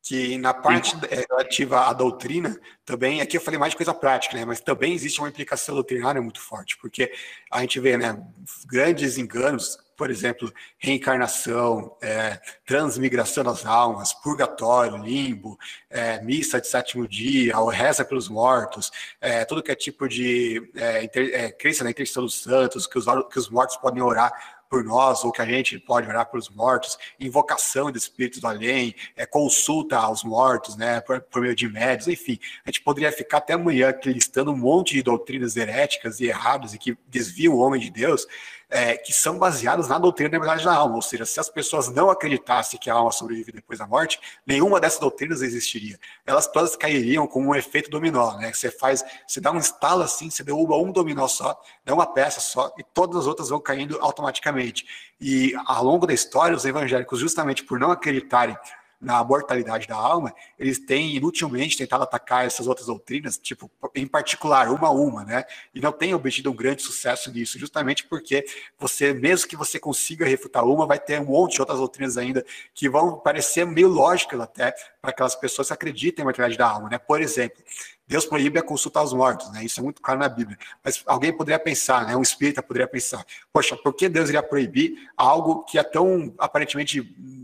Que na parte é, relativa à doutrina, também, aqui eu falei mais de coisa prática, né, mas também existe uma implicação doutrinária muito forte, porque a gente vê né, grandes enganos, por exemplo, reencarnação, é, transmigração das almas, purgatório, limbo, é, missa de sétimo dia, ou reza pelos mortos, é, tudo que é tipo de é, inter, é, crença na intercessão dos santos, que os, que os mortos podem orar por nós, ou que a gente pode orar pelos mortos, invocação de espíritos do além, é, consulta aos mortos, né, por, por meio de médios, enfim. A gente poderia ficar até amanhã listando um monte de doutrinas heréticas e erradas e que desviam o homem de Deus, é, que são baseadas na doutrina da verdade da alma. Ou seja, se as pessoas não acreditassem que a alma sobrevive depois da morte, nenhuma dessas doutrinas existiria. Elas todas cairiam como um efeito dominó, né? Você faz, você dá um estalo assim, você derruba um dominó só, dá uma peça só, e todas as outras vão caindo automaticamente. E ao longo da história, os evangélicos, justamente por não acreditarem na mortalidade da alma, eles têm inutilmente tentado atacar essas outras doutrinas, tipo, em particular, uma a uma, né? E não têm obtido um grande sucesso nisso, justamente porque você, mesmo que você consiga refutar uma, vai ter um monte de outras doutrinas ainda que vão parecer meio lógicas até para aquelas pessoas que acreditem na mortalidade da alma, né? Por exemplo, Deus proíbe a consulta aos mortos, né? Isso é muito claro na Bíblia. Mas alguém poderia pensar, né? Um espírita poderia pensar, poxa, por que Deus iria proibir algo que é tão aparentemente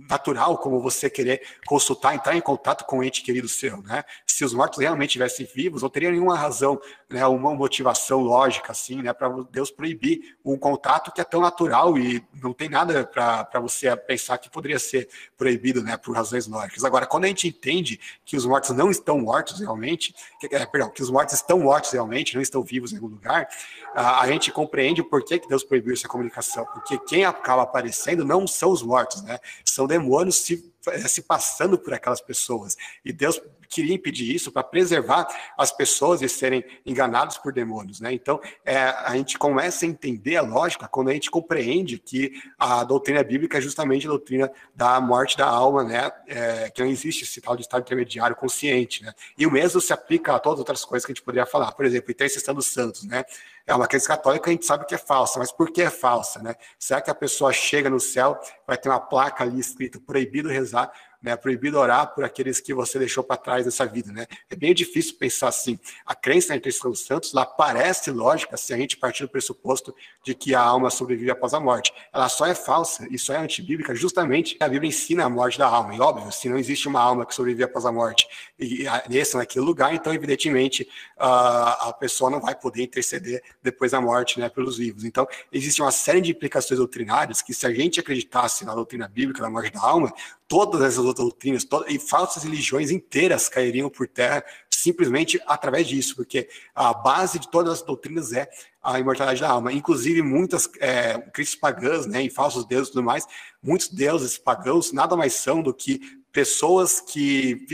natural como você querer consultar, entrar em contato com um ente querido seu, né? Se os mortos realmente estivessem vivos, não teria nenhuma razão, né? Uma motivação lógica assim, né? Para Deus proibir um contato que é tão natural e não tem nada para você pensar que poderia ser proibido, né? Por razões lógicas. Agora, quando a gente entende que os mortos não estão mortos realmente, que é, perdão, que os mortos estão mortos realmente, não estão vivos em algum lugar, a, a gente compreende o porquê que Deus proibiu essa comunicação, porque quem acaba aparecendo não são os mortos, né? São demônios se se passando por aquelas pessoas. E Deus queria impedir isso para preservar as pessoas de serem enganadas por demônios, né? Então, é, a gente começa a entender a lógica quando a gente compreende que a doutrina bíblica é justamente a doutrina da morte da alma, né? É, que não existe esse tal de estado intermediário consciente, né? E o mesmo se aplica a todas as outras coisas que a gente poderia falar. Por exemplo, intercessão dos santos, né? É uma crença católica, a gente sabe que é falsa, mas por que é falsa, né? Será que a pessoa chega no céu, vai ter uma placa ali escrita proibido rezar né? Proibido orar por aqueles que você deixou para trás nessa vida, né? É bem difícil pensar assim. A crença na intercessão dos santos, ela parece lógica se a gente partir do pressuposto de que a alma sobrevive após a morte. Ela só é falsa e só é antibíblica justamente a Bíblia ensina a morte da alma. E óbvio, se não existe uma alma que sobrevive após a morte e nesse naquele lugar, então evidentemente a pessoa não vai poder interceder depois da morte, né, pelos vivos. Então existe uma série de implicações doutrinárias que se a gente acreditasse na doutrina bíblica da morte da alma, todas essas outras doutrinas todas, e falsas religiões inteiras cairiam por terra simplesmente através disso, porque a base de todas as doutrinas é a imortalidade da alma. Inclusive, muitas é, crenças pagãs né, e falsos deuses e tudo mais, muitos deuses pagãos nada mais são do que pessoas que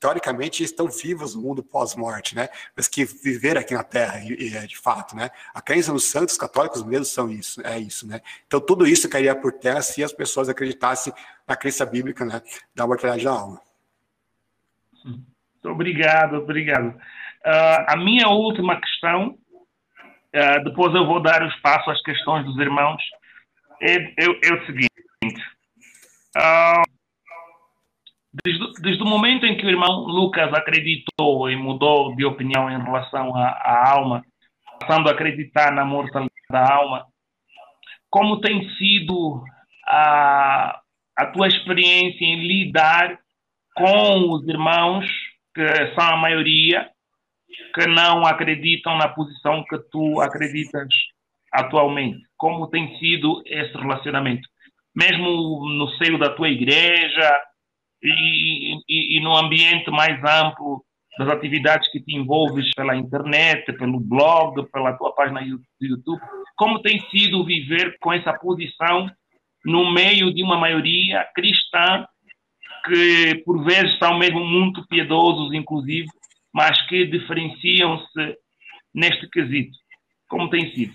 teoricamente estão vivas no mundo pós-morte, né? Mas que viveram aqui na Terra, é, de fato, né? A crença nos santos católicos mesmo são isso, é isso, né? Então tudo isso cairia por terra se as pessoas acreditassem na crença bíblica, né? Da mortalidade da alma. Obrigado, obrigado. Uh, a minha última questão, uh, depois eu vou dar o espaço às questões dos irmãos, é, é, é o seguinte. Uh, Desde, desde, o momento em que o irmão Lucas acreditou e mudou de opinião em relação à, à alma, passando a acreditar na mortalidade da alma, como tem sido a, a tua experiência em lidar com os irmãos, que são a maioria, que não acreditam na posição que tu acreditas atualmente? Como tem sido esse relacionamento? Mesmo no seio da tua igreja, e, e, e no ambiente mais amplo das atividades que te envolves pela internet, pelo blog, pela tua página do YouTube, como tem sido viver com essa posição no meio de uma maioria cristã que por vezes são mesmo muito piedosos, inclusive, mas que diferenciam-se neste quesito. Como tem sido?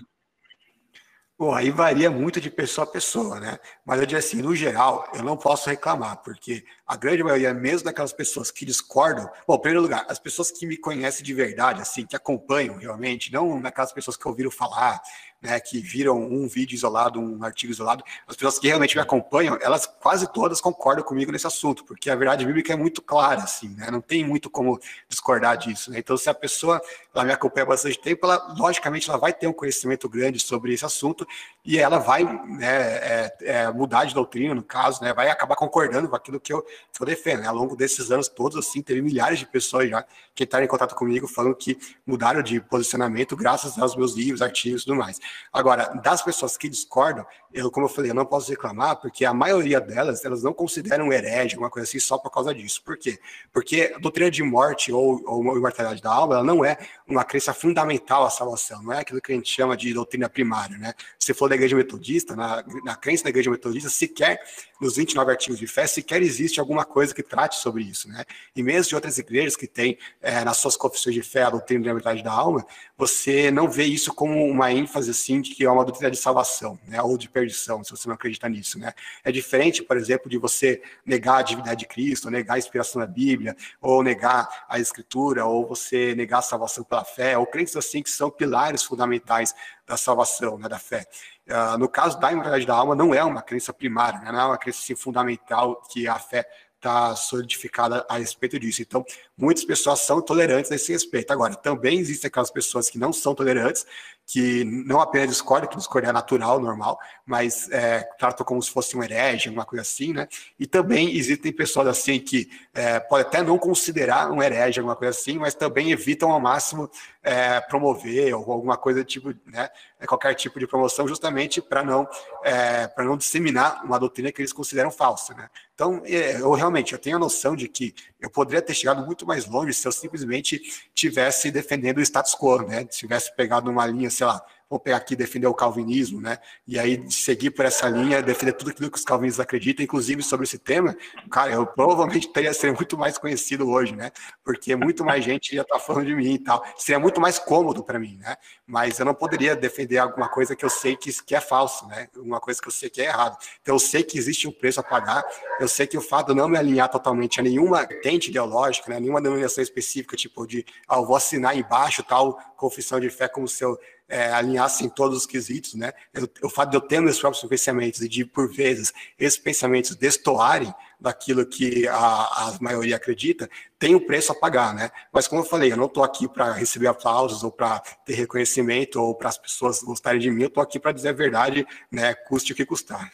Bom, aí varia muito de pessoa a pessoa, né? Mas eu digo assim, no geral, eu não posso reclamar, porque a grande maioria, mesmo daquelas pessoas que discordam, bom, em primeiro lugar, as pessoas que me conhecem de verdade, assim, que acompanham realmente, não naquelas pessoas que ouviram falar, né, que viram um vídeo isolado, um artigo isolado, as pessoas que realmente me acompanham, elas quase todas concordam comigo nesse assunto, porque a verdade bíblica é muito clara, assim, né, não tem muito como discordar disso. Né? Então, se a pessoa ela me acompanha há bastante tempo, ela, logicamente, ela vai ter um conhecimento grande sobre esse assunto e ela vai né, é, é, mudar de doutrina, no caso, né, vai acabar concordando com aquilo que eu, que eu defendo. Né? Ao longo desses anos todos, assim, teve milhares de pessoas já que entraram em contato comigo falando que mudaram de posicionamento graças aos meus livros, artigos e tudo mais. Agora, das pessoas que discordam, eu, como eu falei, eu não posso reclamar, porque a maioria delas, elas não consideram herege, alguma coisa assim, só por causa disso. Por quê? Porque a doutrina de morte ou, ou imortalidade da alma, ela não é uma crença fundamental à salvação, não é aquilo que a gente chama de doutrina primária, né? Se for da igreja metodista, na, na crença da igreja metodista, sequer, nos 29 artigos de fé, sequer existe alguma coisa que trate sobre isso, né? E mesmo de outras igrejas que têm é, nas suas confissões de fé a doutrina da imortalidade da alma, você não vê isso como uma ênfase, assim, de que é uma doutrina de salvação, né? Ou de perdição, se você não acredita nisso, né? É diferente, por exemplo, de você negar a divindade de Cristo, negar a inspiração da Bíblia, ou negar a Escritura, ou você negar a salvação pela fé, ou crenças assim que são pilares fundamentais da salvação, né, da fé. Uh, no caso da imortalidade da alma, não é uma crença primária, né, não é uma crença assim, fundamental que a fé está solidificada a respeito disso. Então, muitas pessoas são tolerantes nesse respeito. Agora, também existem aquelas pessoas que não são tolerantes, que não apenas discordam, que discordam é natural, normal, mas é, tratam como se fosse um herege, alguma coisa assim, né? E também existem pessoas assim que é, podem até não considerar um herege, alguma coisa assim, mas também evitam ao máximo é, promover ou alguma coisa tipo, né? É, qualquer tipo de promoção, justamente para não é, não disseminar uma doutrina que eles consideram falsa, né? Então, é, eu realmente eu tenho a noção de que eu poderia ter chegado muito mais longe se eu simplesmente tivesse defendendo o status quo, né? Tivesse pegado uma linha, sei lá, vou pegar aqui defender o calvinismo, né? E aí seguir por essa linha, defender tudo aquilo que os calvinistas acreditam, inclusive sobre esse tema, cara, eu provavelmente teria ser muito mais conhecido hoje, né? Porque muito mais gente estar tá falando de mim e tal. Seria muito mais cômodo para mim, né? Mas eu não poderia defender alguma coisa que eu sei que, que é falso, né? Uma coisa que eu sei que é errado. Então eu sei que existe um preço a pagar, eu sei que o fato de não me alinhar totalmente a nenhuma tente ideológica, né? nenhuma denominação específica, tipo de, ah, eu vou assinar embaixo tal confissão de fé como se eu é, alinhassem todos os quesitos, né? Eu, o fato de eu ter meus próprios pensamentos e de, por vezes, esses pensamentos destoarem daquilo que a, a maioria acredita, tem um preço a pagar, né? Mas, como eu falei, eu não estou aqui para receber aplausos ou para ter reconhecimento ou para as pessoas gostarem de mim, eu estou aqui para dizer a verdade, né? Custe o que custar.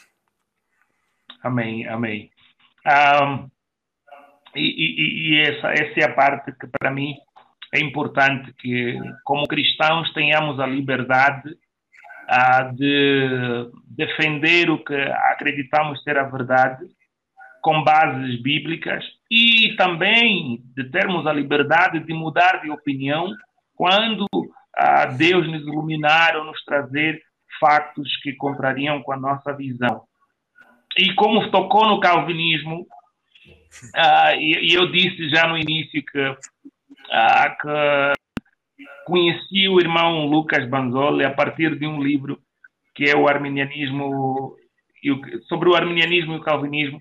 Amém, amém. Um, e, e, e essa, essa é a parte que, para mim, é importante que, como cristãos, tenhamos a liberdade uh, de defender o que acreditamos ser a verdade, com bases bíblicas, e também de termos a liberdade de mudar de opinião quando uh, Deus nos iluminar ou nos trazer fatos que contrariam com a nossa visão. E como tocou no calvinismo, uh, e, e eu disse já no início que ah, que conheci o irmão Lucas Banzoli a partir de um livro que é o arminianismo sobre o arminianismo e o calvinismo.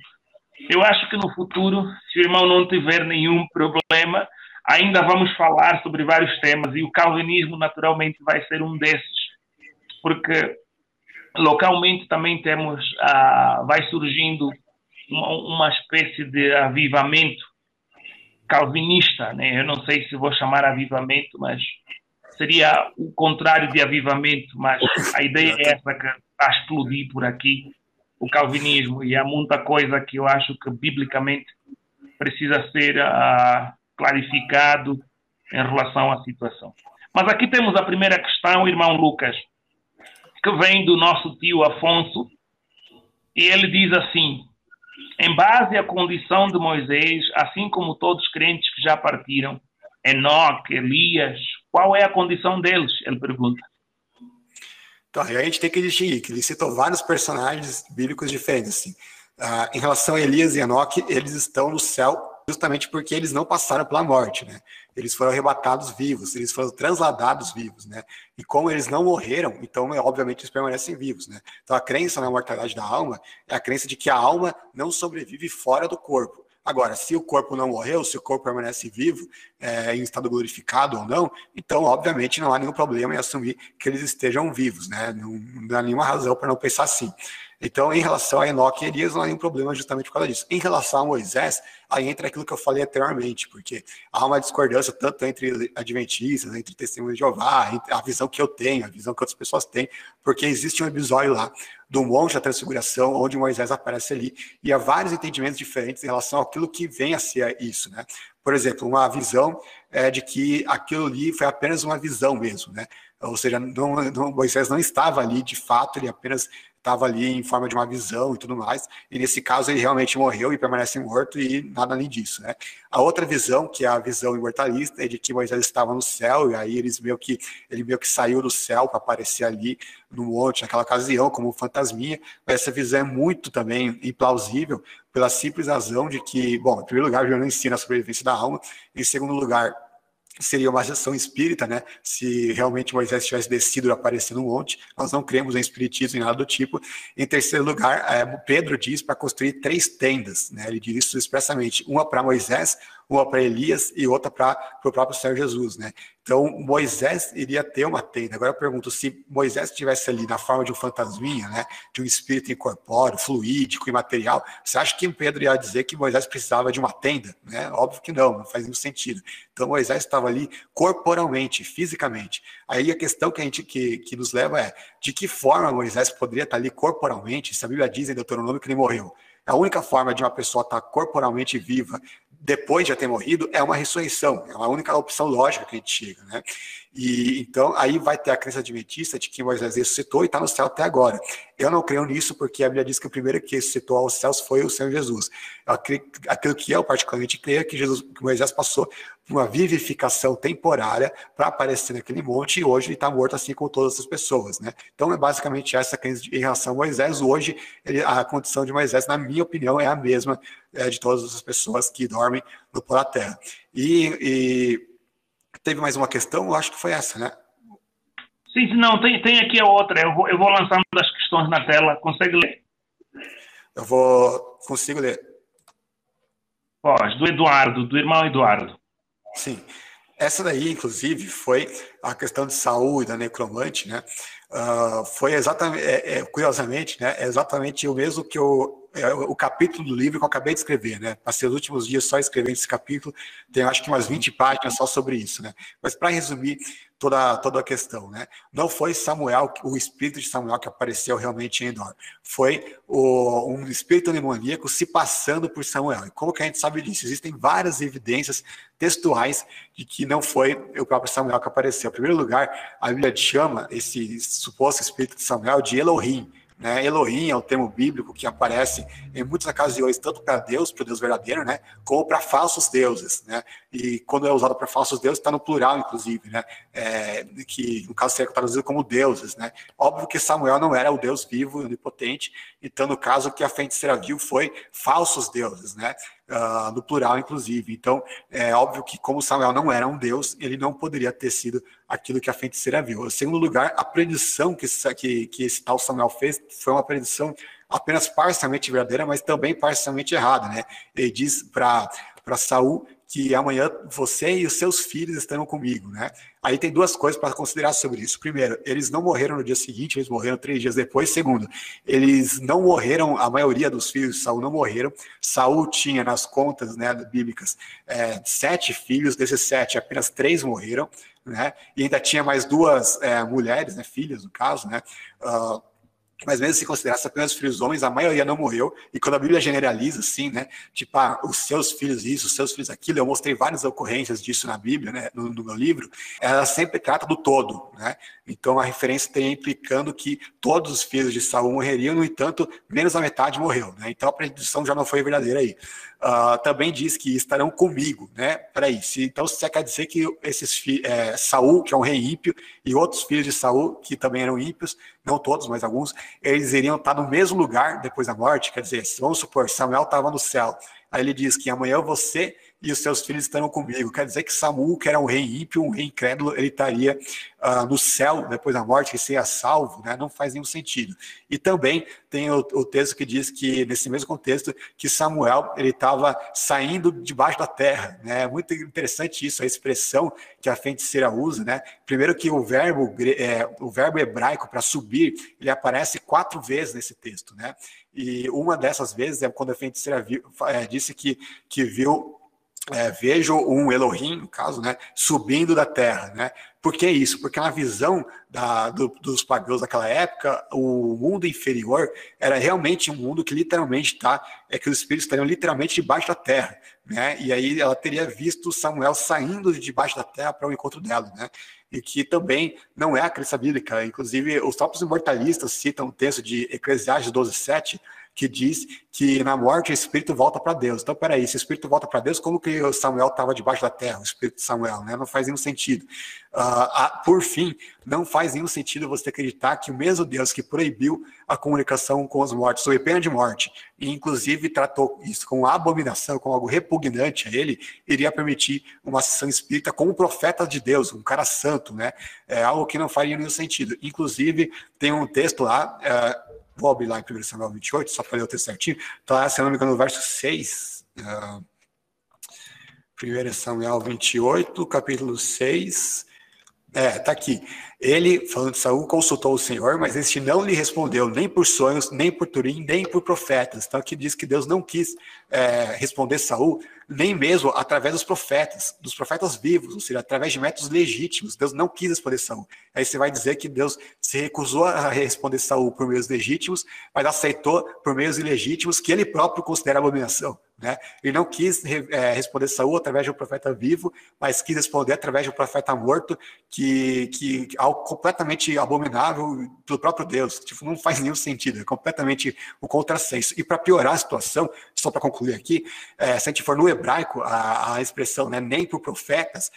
Eu acho que no futuro, se o irmão não tiver nenhum problema, ainda vamos falar sobre vários temas e o calvinismo naturalmente vai ser um desses, porque localmente também temos, ah, vai surgindo uma, uma espécie de avivamento calvinista, né? Eu não sei se vou chamar avivamento, mas seria o contrário de avivamento, mas a ideia é essa que está a explodir por aqui, o calvinismo, e há muita coisa que eu acho que biblicamente precisa ser uh, clarificado em relação à situação. Mas aqui temos a primeira questão, irmão Lucas, que vem do nosso tio Afonso, e ele diz assim: em base à condição de Moisés, assim como todos os crentes que já partiram, Enoque, Elias, qual é a condição deles? Ele pergunta. Então, a gente tem que distinguir que ele citou vários personagens bíblicos diferentes. Assim. Uh, em relação a Elias e Enoque, eles estão no céu justamente porque eles não passaram pela morte, né? Eles foram arrebatados vivos, eles foram transladados vivos, né? E como eles não morreram, então, é, obviamente, eles permanecem vivos, né? Então, a crença na mortalidade da alma é a crença de que a alma não sobrevive fora do corpo. Agora, se o corpo não morreu, se o corpo permanece vivo, é, em estado glorificado ou não, então, obviamente, não há nenhum problema em assumir que eles estejam vivos, né? Não, não há nenhuma razão para não pensar assim. Então, em relação a Enoque e Elias, não há nenhum problema justamente por causa disso. Em relação a Moisés, aí entra aquilo que eu falei anteriormente, porque há uma discordância tanto entre adventistas, entre testemunhos de Jeová, a visão que eu tenho, a visão que outras pessoas têm, porque existe um episódio lá do Monte da Transfiguração, onde Moisés aparece ali, e há vários entendimentos diferentes em relação àquilo que vem a ser isso, né? Por exemplo, uma visão é, de que aquilo ali foi apenas uma visão mesmo, né? Ou seja, não, não, Moisés não estava ali de fato, ele apenas estava ali em forma de uma visão e tudo mais, e nesse caso ele realmente morreu e permanece morto e nada além disso, né? A outra visão, que é a visão imortalista, é de que Moisés estava no céu, e aí eles meio que, ele meio que saiu do céu para aparecer ali no monte, naquela ocasião, como fantasminha, essa visão é muito também implausível, pela simples razão de que, bom, em primeiro lugar, já não ensina a sobrevivência da alma, em segundo lugar, seria uma gestão espírita, né? Se realmente Moisés tivesse descido aparecido no monte, nós não cremos em espiritismo e nada do tipo. Em terceiro lugar, é, Pedro diz para construir três tendas, né? Ele diz isso expressamente: uma para Moisés, uma para Elias e outra para o próprio Senhor Jesus, né? Então, Moisés iria ter uma tenda. Agora eu pergunto, se Moisés estivesse ali na forma de um fantasminha, né, de um espírito incorpóreo, fluídico, imaterial, você acha que Pedro ia dizer que Moisés precisava de uma tenda? Né? Óbvio que não, não faz nenhum sentido. Então, Moisés estava ali corporalmente, fisicamente. Aí a questão que a gente que, que nos leva é, de que forma Moisés poderia estar ali corporalmente, se a Bíblia diz em Deuteronômio que ele morreu? A única forma de uma pessoa estar corporalmente viva depois de já ter morrido é uma ressurreição, é a única opção lógica que a gente chega, né? E então aí vai ter a crença adventista de que Moisés ressuscitou e está no céu até agora. Eu não creio nisso porque a Bíblia diz que o primeiro que ressuscitou aos céus foi o Senhor Jesus. Aquilo que eu particularmente creio é que Jesus, que Moisés passou por uma vivificação temporária para aparecer naquele monte e hoje ele está morto assim como todas as pessoas, né? Então é basicamente essa crença em relação a Moisés. Hoje ele, a condição de Moisés, na minha opinião, é a mesma é, de todas as pessoas que dormem no da terra. E, e teve mais uma questão, eu acho que foi essa, né? Sim, não, tem, tem aqui a outra. Eu vou, eu vou lançando as questões na tela. Consegue ler? Eu vou. Consigo ler. Pode, do Eduardo, do irmão Eduardo. Sim. Essa daí, inclusive, foi a questão de saúde da necromante, né? Uh, foi exatamente, é, é, curiosamente, né? É exatamente o mesmo que eu é o capítulo do livro que eu acabei de escrever, né? Passei os últimos dias só escrevendo esse capítulo, tem acho que umas 20 páginas só sobre isso, né? Mas para resumir toda, toda a questão, né? Não foi Samuel, o espírito de Samuel que apareceu realmente em Endor, foi o, um espírito demoníaco se passando por Samuel. E como que a gente sabe disso? Existem várias evidências textuais de que não foi o próprio Samuel que apareceu. Em primeiro lugar, a Bíblia chama esse suposto espírito de Samuel de Elohim, né? Elohim é o termo bíblico que aparece em muitas ocasiões, tanto para Deus, para o Deus verdadeiro, né? como para falsos deuses. Né? E quando é usado para falsos deuses, está no plural, inclusive, né? É, que no caso seria traduzido como deuses. Né? Óbvio que Samuel não era o Deus vivo e onipotente, então, no caso, que a feiticeira viu foi falsos deuses. Né? uh, no plural, inclusive. Então, é óbvio que, como Samuel não era um deus, ele não poderia ter sido aquilo que a feiticeira viu. Em segundo lugar, a predição que, que, que esse tal Samuel fez foi uma predição apenas parcialmente verdadeira, mas também parcialmente errada. Né? Ele diz para Saul que amanhã você e os seus filhos estarão comigo, né? Aí tem duas coisas para considerar sobre isso. Primeiro, eles não morreram no dia seguinte, eles morreram três dias depois. Segundo, eles não morreram, a maioria dos filhos de Saul não morreram. Saul tinha nas contas né, bíblicas é, sete filhos, desses sete, apenas três morreram, né? E ainda tinha mais duas é, mulheres, né, filhas no caso, né? Uh, mas mesmo se considerasse apenas filhos homens, a maioria não morreu. E quando a Bíblia generaliza assim, né? Tipo, ah, os seus filhos isso, os seus filhos aquilo, eu mostrei várias ocorrências disso na Bíblia, né? No, no meu livro. Ela sempre trata do todo, né? Então a referência tem implicando que todos os filhos de Saul morreriam, no entanto, menos a metade morreu, né? Então a predição já não foi verdadeira aí. Uh, também diz que estarão comigo, né? Peraí, se, então você quer dizer que esses é, Saul, que é um rei ímpio, e outros filhos de Saul, que também eram ímpios, não todos, mas alguns, eles iriam estar no mesmo lugar depois da morte? Quer dizer, vamos supor, Samuel estava no céu, aí ele diz que amanhã você e os seus filhos estarão comigo. Quer dizer que Samuel, que era um rei ímpio, um rei incrédulo, ele estaria uh, no céu depois da morte, que seria salvo, né? não faz nenhum sentido. E também tem o, o texto que diz que, nesse mesmo contexto, que Samuel ele estava saindo debaixo da terra. Né? É muito interessante isso, a expressão que a feiticeira usa. Né? Primeiro que o verbo, é, o verbo hebraico para subir, ele aparece quatro vezes nesse texto. Né? E uma dessas vezes é quando a feiticeira viu, é, disse que, que viu é, vejo um Elohim, no caso, né, subindo da terra, né? Por que isso? Porque na visão da, do, dos pagãos daquela época, o mundo inferior era realmente um mundo que literalmente está, é que os espíritos estariam literalmente debaixo da terra, né? E aí ela teria visto Samuel saindo de debaixo da terra para o encontro dela, né? E que também não é a crença bíblica. Inclusive, os próprios imortalistas citam o texto de Eclesiastes 12:7 que diz que na morte o espírito volta para Deus. Então, peraí, se o espírito volta para Deus, como que Samuel estava debaixo da terra, o espírito de Samuel? Né? Não faz nenhum sentido. Uh, por fim, não faz nenhum sentido você acreditar que o mesmo Deus que proibiu a comunicação com os mortos, sob pena de morte, e inclusive tratou isso com abominação, com algo repugnante a ele, iria permitir uma sessão espírita com um profeta de Deus, um cara santo, né? É algo que não faria nenhum sentido. Inclusive, tem um texto lá. Uh, Vou abrir lá em 1 Samuel 28, só para ler o texto certinho. Tá, se não me engano, no verso 6. Uh, 1 Samuel 28, capítulo 6. É, tá aqui. Ele, falando de Saul, consultou o Senhor, mas este não lhe respondeu, nem por sonhos, nem por Turim, nem por profetas. Então aqui diz que Deus não quis é, responder Saul, nem mesmo através dos profetas, dos profetas vivos, ou seja, através de métodos legítimos. Deus não quis responder Saul. Aí você vai dizer que Deus se recusou a responder Saul por meios legítimos, mas aceitou por meios ilegítimos que ele próprio considera abominação. Né? Ele não quis é, responder Saul através de um profeta vivo, mas quis responder através de um profeta morto, que, que algo completamente abominável pelo próprio Deus. Tipo, não faz nenhum sentido, é completamente o contrassenso. E para piorar a situação, só para concluir aqui, é, se a gente for no hebraico, a, a expressão né, nem por profetas,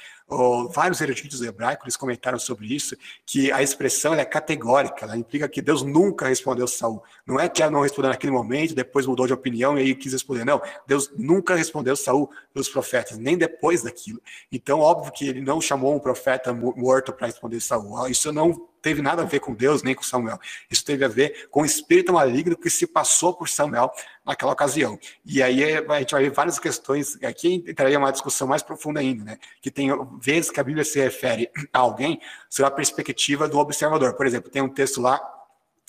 vários eruditos hebraicos eles comentaram sobre isso, que a expressão é categórica, ela implica que Deus nunca respondeu Saul. Não é que ela não respondeu naquele momento, depois mudou de opinião e aí quis responder. Não, Deus nunca respondeu Saul pelos profetas, nem depois daquilo. Então, óbvio que ele não chamou um profeta morto para responder Saul. Isso não teve nada a ver com Deus nem com Samuel. Isso teve a ver com o espírito maligno que se passou por Samuel naquela ocasião. E aí a gente vai ver várias questões, aqui entraria uma discussão mais profunda ainda, né? Que tem vezes que a Bíblia se refere a alguém sob a perspectiva do observador. Por exemplo, tem um texto lá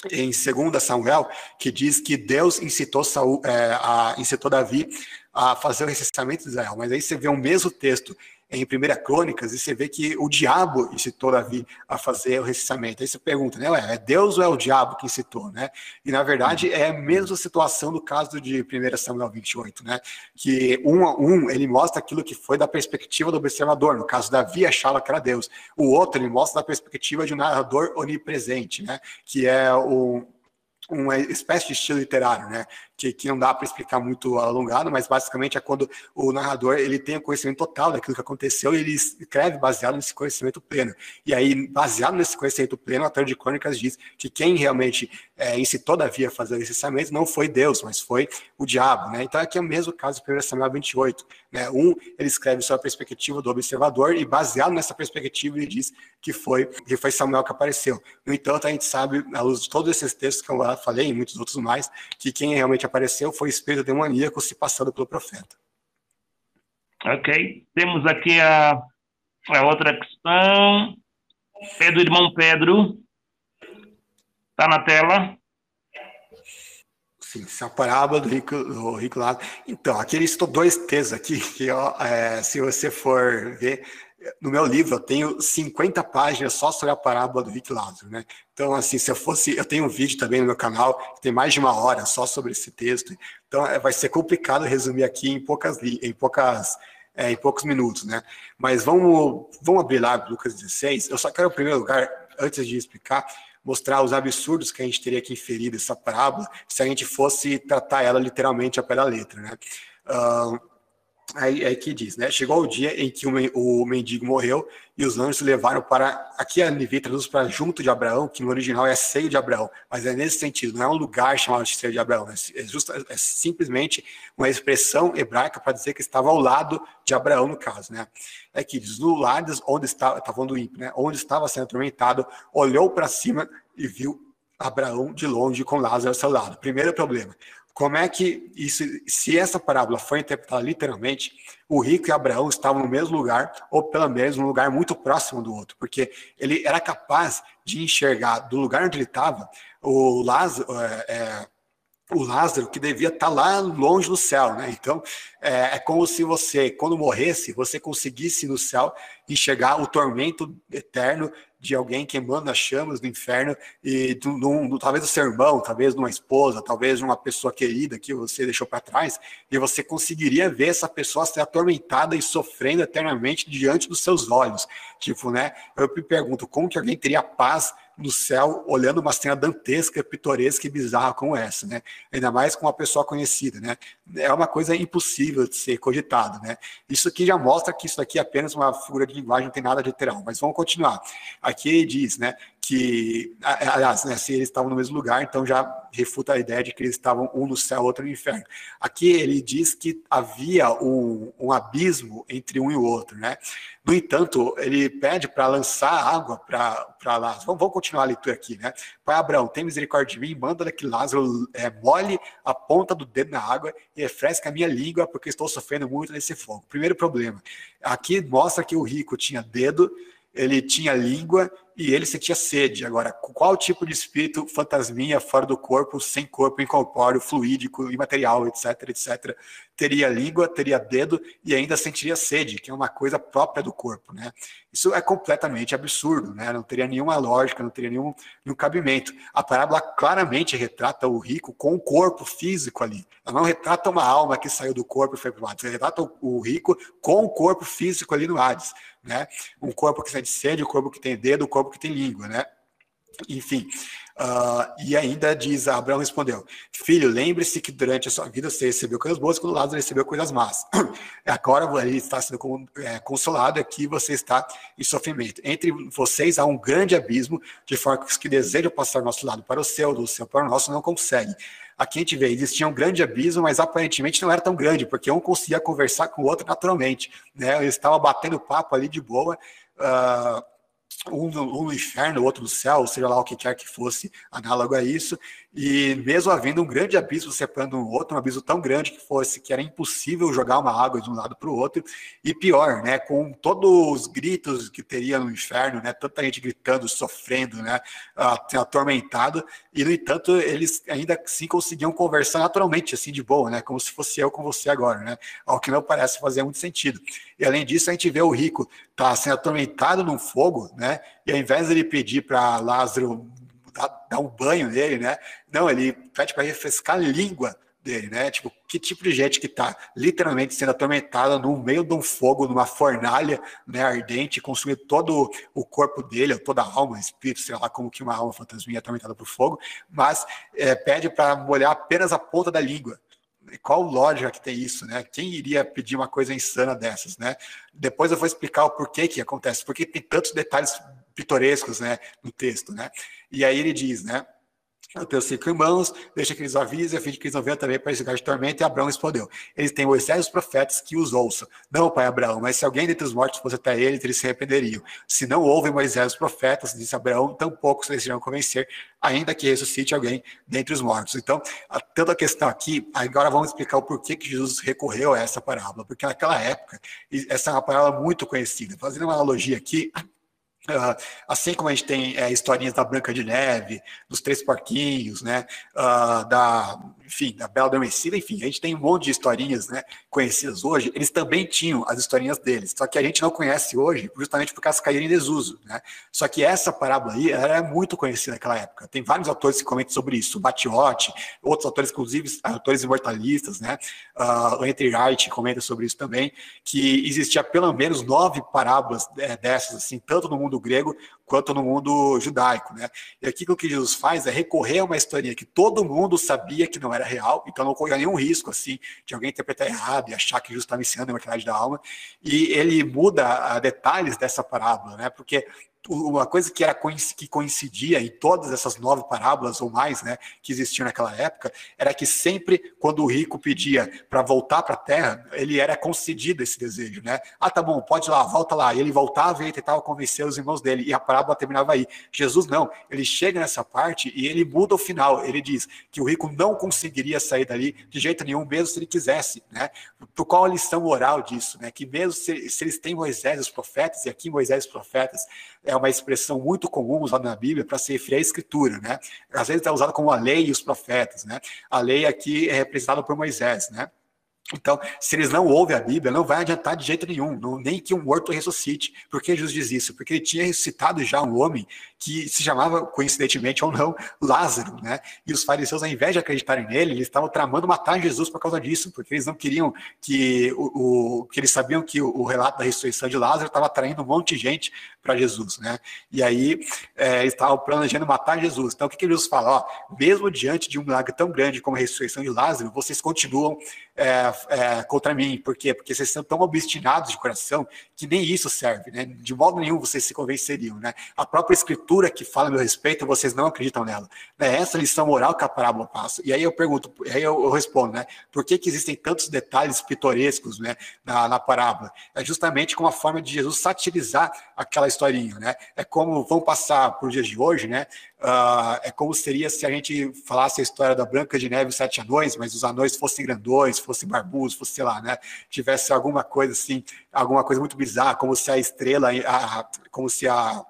em 2 Samuel que diz que Deus incitou, Saul, é, a, incitou Davi a fazer o recenseamento de Israel. Mas aí você vê o mesmo texto em Primeira Crônicas, e você vê que o diabo incitou Davi a fazer o recenseamento. Aí você pergunta, né, ué, é Deus ou é o diabo que incitou, né? E na verdade é a mesma situação do caso de 1 Samuel 28, né? Que um a um ele mostra aquilo que foi da perspectiva do observador. No caso, Davi achava que era Deus. O outro ele mostra da perspectiva de um narrador onipresente, né? Que é o uma espécie de estilo literário, né? Que, que não dá para explicar muito alongado, mas basicamente é quando o narrador ele tem o conhecimento total daquilo que aconteceu e ele escreve baseado nesse conhecimento pleno. E aí, baseado nesse conhecimento pleno, a autor de Crônicas diz que quem realmente é, incitou Davi a fazer o licenciamento não foi Deus, mas foi o diabo, né? Então aqui é o mesmo caso do 1 Samuel 28, né? Um, ele escreve sobre a perspectiva do observador e baseado nessa perspectiva ele diz que foi que foi Samuel que apareceu. No entanto, a gente sabe, à luz de todos esses textos que eu falei, e muitos outros mais, que quem realmente apareceu foi espírito demoníaco se passando pelo profeta. Ok. Temos aqui a, a outra questão. É do irmão Pedro. Está na tela. Sim, essa parábola do rico, do rico lado. Então, aqui ele citou dois textos aqui, que ó, é, se você for ver, no meu livro eu tenho 50 páginas só sobre a parábola do Rick Lázaro, né? Então, assim, se eu fosse, eu tenho um vídeo também no meu canal que tem mais de uma hora só sobre esse texto. Então, é, vai ser complicado resumir aqui em poucas, em poucas, é, em poucos minutos, né? Mas vamos, vamos abrir lá Lucas 16. Eu só quero, em primeiro lugar, antes de explicar, mostrar os absurdos que a gente teria que inferir dessa parábola se a gente fosse tratar ela literalmente a pé da letra, né? Uh, Aí, aí que diz, né? Chegou o dia em que o, mendigo morreu e os anjos levaram para. Aqui a Nivi traduz para junto de Abraão, que no original é seio de Abraão, mas é nesse sentido, não é um lugar chamado de seio de Abraão, é, é, justa, é simplesmente uma expressão hebraica para dizer que estava ao lado de Abraão, no caso, né? É que diz: no lado onde estava, está falando do ímpio, né? Onde estava sendo atormentado, olhou para cima e viu Abraão de longe com Lázaro ao seu lado. Primeiro problema, como é que isso, se essa parábola foi interpretada literalmente, o rico e Abraão estavam no mesmo lugar, ou pelo menos um lugar muito próximo do outro, porque ele era capaz de enxergar do lugar onde ele estava o Lázaro, é, é, o Lázaro que devia estar lá longe no céu, né? Então é, é como se você, quando morresse, você conseguisse no céu enxergar o tormento eterno de alguém queimando as chamas do inferno e talvez do seu irmão, talvez de uma esposa, talvez de uma pessoa querida que você deixou para trás, e você conseguiria ver essa pessoa ser atormentada e sofrendo eternamente diante dos seus olhos. Tipo, né? Eu me pergunto como que alguém teria paz no céu olhando uma cena dantesca, pitoresca e bizarra como essa, né? Ainda mais com uma pessoa conhecida, né? É uma coisa impossível de ser cogitada, né? Isso aqui já mostra que isso aqui é apenas uma figura de linguagem, não tem nada de literal, mas vamos continuar. Aqui ele diz, né, que, aliás, né, se eles estavam no mesmo lugar, então já refuta a ideia de que eles estavam um no céu, outro no inferno. Aqui ele diz que havia um, um abismo entre um e o outro, né? No entanto, ele pede para lançar água para lá. Vamos, vamos, continuar a leitura aqui, né? Pai Abraão, tem misericórdia de mim, manda que Lázaro é, molhe a ponta do dedo na água e refresque a minha língua, porque estou sofrendo muito nesse fogo. Primeiro problema, aqui mostra que o rico tinha dedo, ele tinha língua e ele sentia sede. Agora, qual tipo de espírito fantasminha fora do corpo, sem corpo incorpóreo, fluídico, imaterial, etc, etc, teria língua, teria dedo e ainda sentiria sede, que é uma coisa própria do corpo, né? Isso é completamente absurdo, né? Não teria nenhuma lógica, não teria nenhum, nenhum cabimento. A parábola claramente retrata o rico com o corpo físico ali. Ela não retrata uma alma que saiu do corpo e foi para o Hades. Ela retrata o rico com o corpo físico ali no Hades, né? Um corpo que sente sede, um corpo que tem dedo, um corpo que tem língua, né? Enfim, uh, e ainda diz, Abraão respondeu, filho, lembre-se que durante a sua vida você recebeu coisas boas, quando Lázaro recebeu coisas más. [CLEARS THROAT] Agora ele está sendo é, consolado, aqui você está em sofrimento. Entre vocês há um grande abismo, de forma que os que desejam passar do nosso lado para o céu, do céu para o nosso, não conseguem. Aqui a gente vê, existia um grande abismo, mas aparentemente não era tão grande, porque um conseguia conversar com o outro naturalmente. Né? Eles estavam batendo papo ali de boa, uh, um no, um no inferno, o outro no céu, seja lá o que quer que fosse análogo a isso, e mesmo havendo um grande abismo separando um outro, um abismo tão grande que fosse que era impossível jogar uma água de um lado para o outro, e pior, né, com todos os gritos que teria no inferno, né, tanta gente gritando, sofrendo, né, atormentado, e no entanto eles ainda assim conseguiam conversar naturalmente, assim de boa, né, como se fosse eu com você agora, né, ao que não parece fazer muito sentido. E além disso a gente vê o rico tá sendo atormentado num fogo, né, e ao invés de ele pedir para Lázaro dar, um banho nele, né? Não, ele pede para refrescar a língua dele, né? Tipo, que tipo de gente que está literalmente sendo atormentada no meio de um fogo, numa fornalha né, ardente, consumindo todo o corpo dele, toda a alma, espírito, sei lá como que uma alma fantasminha é atormentada por fogo, mas é, pede para molhar apenas a ponta da língua. Qual lógica que tem isso, né? Quem iria pedir uma coisa insana dessas, né? Depois eu vou explicar o porquê que acontece, porque tem tantos detalhes pitorescos, né, no texto, né? E aí ele diz, né? Eu tenho cinco irmãos, deixa que eles avisem, a fim de que eles não venham também para esse lugar de tormento. E Abraão respondeu: Eles têm Moisés e os profetas que os ouçam. Não, pai Abraão, mas se alguém dentre os mortos fosse até ele, eles se arrependeriam. Se não ouvem Moisés e os profetas, disse Abraão, tampouco eles irão convencer, ainda que ressuscite alguém dentre os mortos. Então, toda a questão aqui, agora vamos explicar o porquê que Jesus recorreu a essa parábola, porque naquela época, essa é uma parábola muito conhecida. Fazendo uma analogia aqui, Uh, assim como a gente tem é, historinhas da Branca de Neve, dos Três Porquinhos, né, uh, da, enfim, da Bela Adormecida, enfim, a gente tem um monte de historinhas né, conhecidas hoje, eles também tinham as historinhas deles, só que a gente não conhece hoje justamente porque elas caíram em desuso. Né? Só que essa parábola aí era é muito conhecida naquela época. Tem vários autores que comentam sobre isso, o Batiotti, outros autores, inclusive autores imortalistas, né? Uh, o Henry Wright comenta sobre isso também, que existia pelo menos nove parábolas é, dessas, assim, tanto no mundo mundo grego quanto no mundo judaico, né? E aqui o que Jesus faz é recorrer a uma historinha que todo mundo sabia que não era real, então não corria nenhum risco assim de alguém interpretar errado e achar que Jesus estava ensinando a imortalidade da alma. E ele muda a, detalhes dessa parábola, né? Porque uma coisa que era que coincidia em todas essas nove parábolas ou mais, né, que existiam naquela época, era que sempre quando o rico pedia para voltar para a terra, ele era concedido esse desejo, né? Ah, tá bom, pode ir lá, volta lá. E ele voltava e tentava convencer os irmãos dele, e a parábola terminava aí. Jesus não, ele chega nessa parte e ele muda o final. Ele diz que o rico não conseguiria sair dali de jeito nenhum, mesmo se ele quisesse, né? Por qual a lição moral disso, né? Que mesmo se, se eles têm Moisés e os profetas, e aqui Moisés e os profetas é uma expressão muito comum usada na Bíblia para se referir à Escritura, né? Às vezes é usada como a lei e os profetas, né? A lei aqui é representada por Moisés, né? Então, se eles não ouvem a Bíblia, não vai adiantar de jeito nenhum, não, nem que um morto ressuscite. Por que Jesus diz isso? Porque ele tinha ressuscitado já um homem que se chamava, coincidentemente ou não, Lázaro, né? E os fariseus, ao invés de acreditarem nele, eles estavam tramando matar Jesus por causa disso, porque eles não queriam que o, o que eles sabiam que o, o, relato da ressurreição de Lázaro estava atraindo um monte de gente para Jesus, né? E aí é, eles estavam planejando matar Jesus. Então, o que, que Jesus fala? Ó, mesmo diante de um milagre tão grande como a ressurreição de Lázaro, vocês continuam é, é, contra mim. Por quê? Porque vocês são tão obstinados de coração que nem isso serve, né? De modo nenhum vocês se convenceriam, né? A própria escritura que fala a meu respeito, vocês não acreditam nela. É essa lição moral que a parábola passa. E aí eu pergunto, aí eu, respondo, né? Por que, que existem tantos detalhes pitorescos, né? Na, na parábola? É justamente como a forma de Jesus satirizar aquela historinha, né? É como vão passar por dias de hoje, né? Uh, é como seria se a gente falasse a história da Branca de Neve e os Sete Anões, mas os anões fossem grandões, fossem barbudos, fosse, sei lá, né? Tivesse alguma coisa assim, alguma coisa muito bizarra, como se a estrela, a, como se a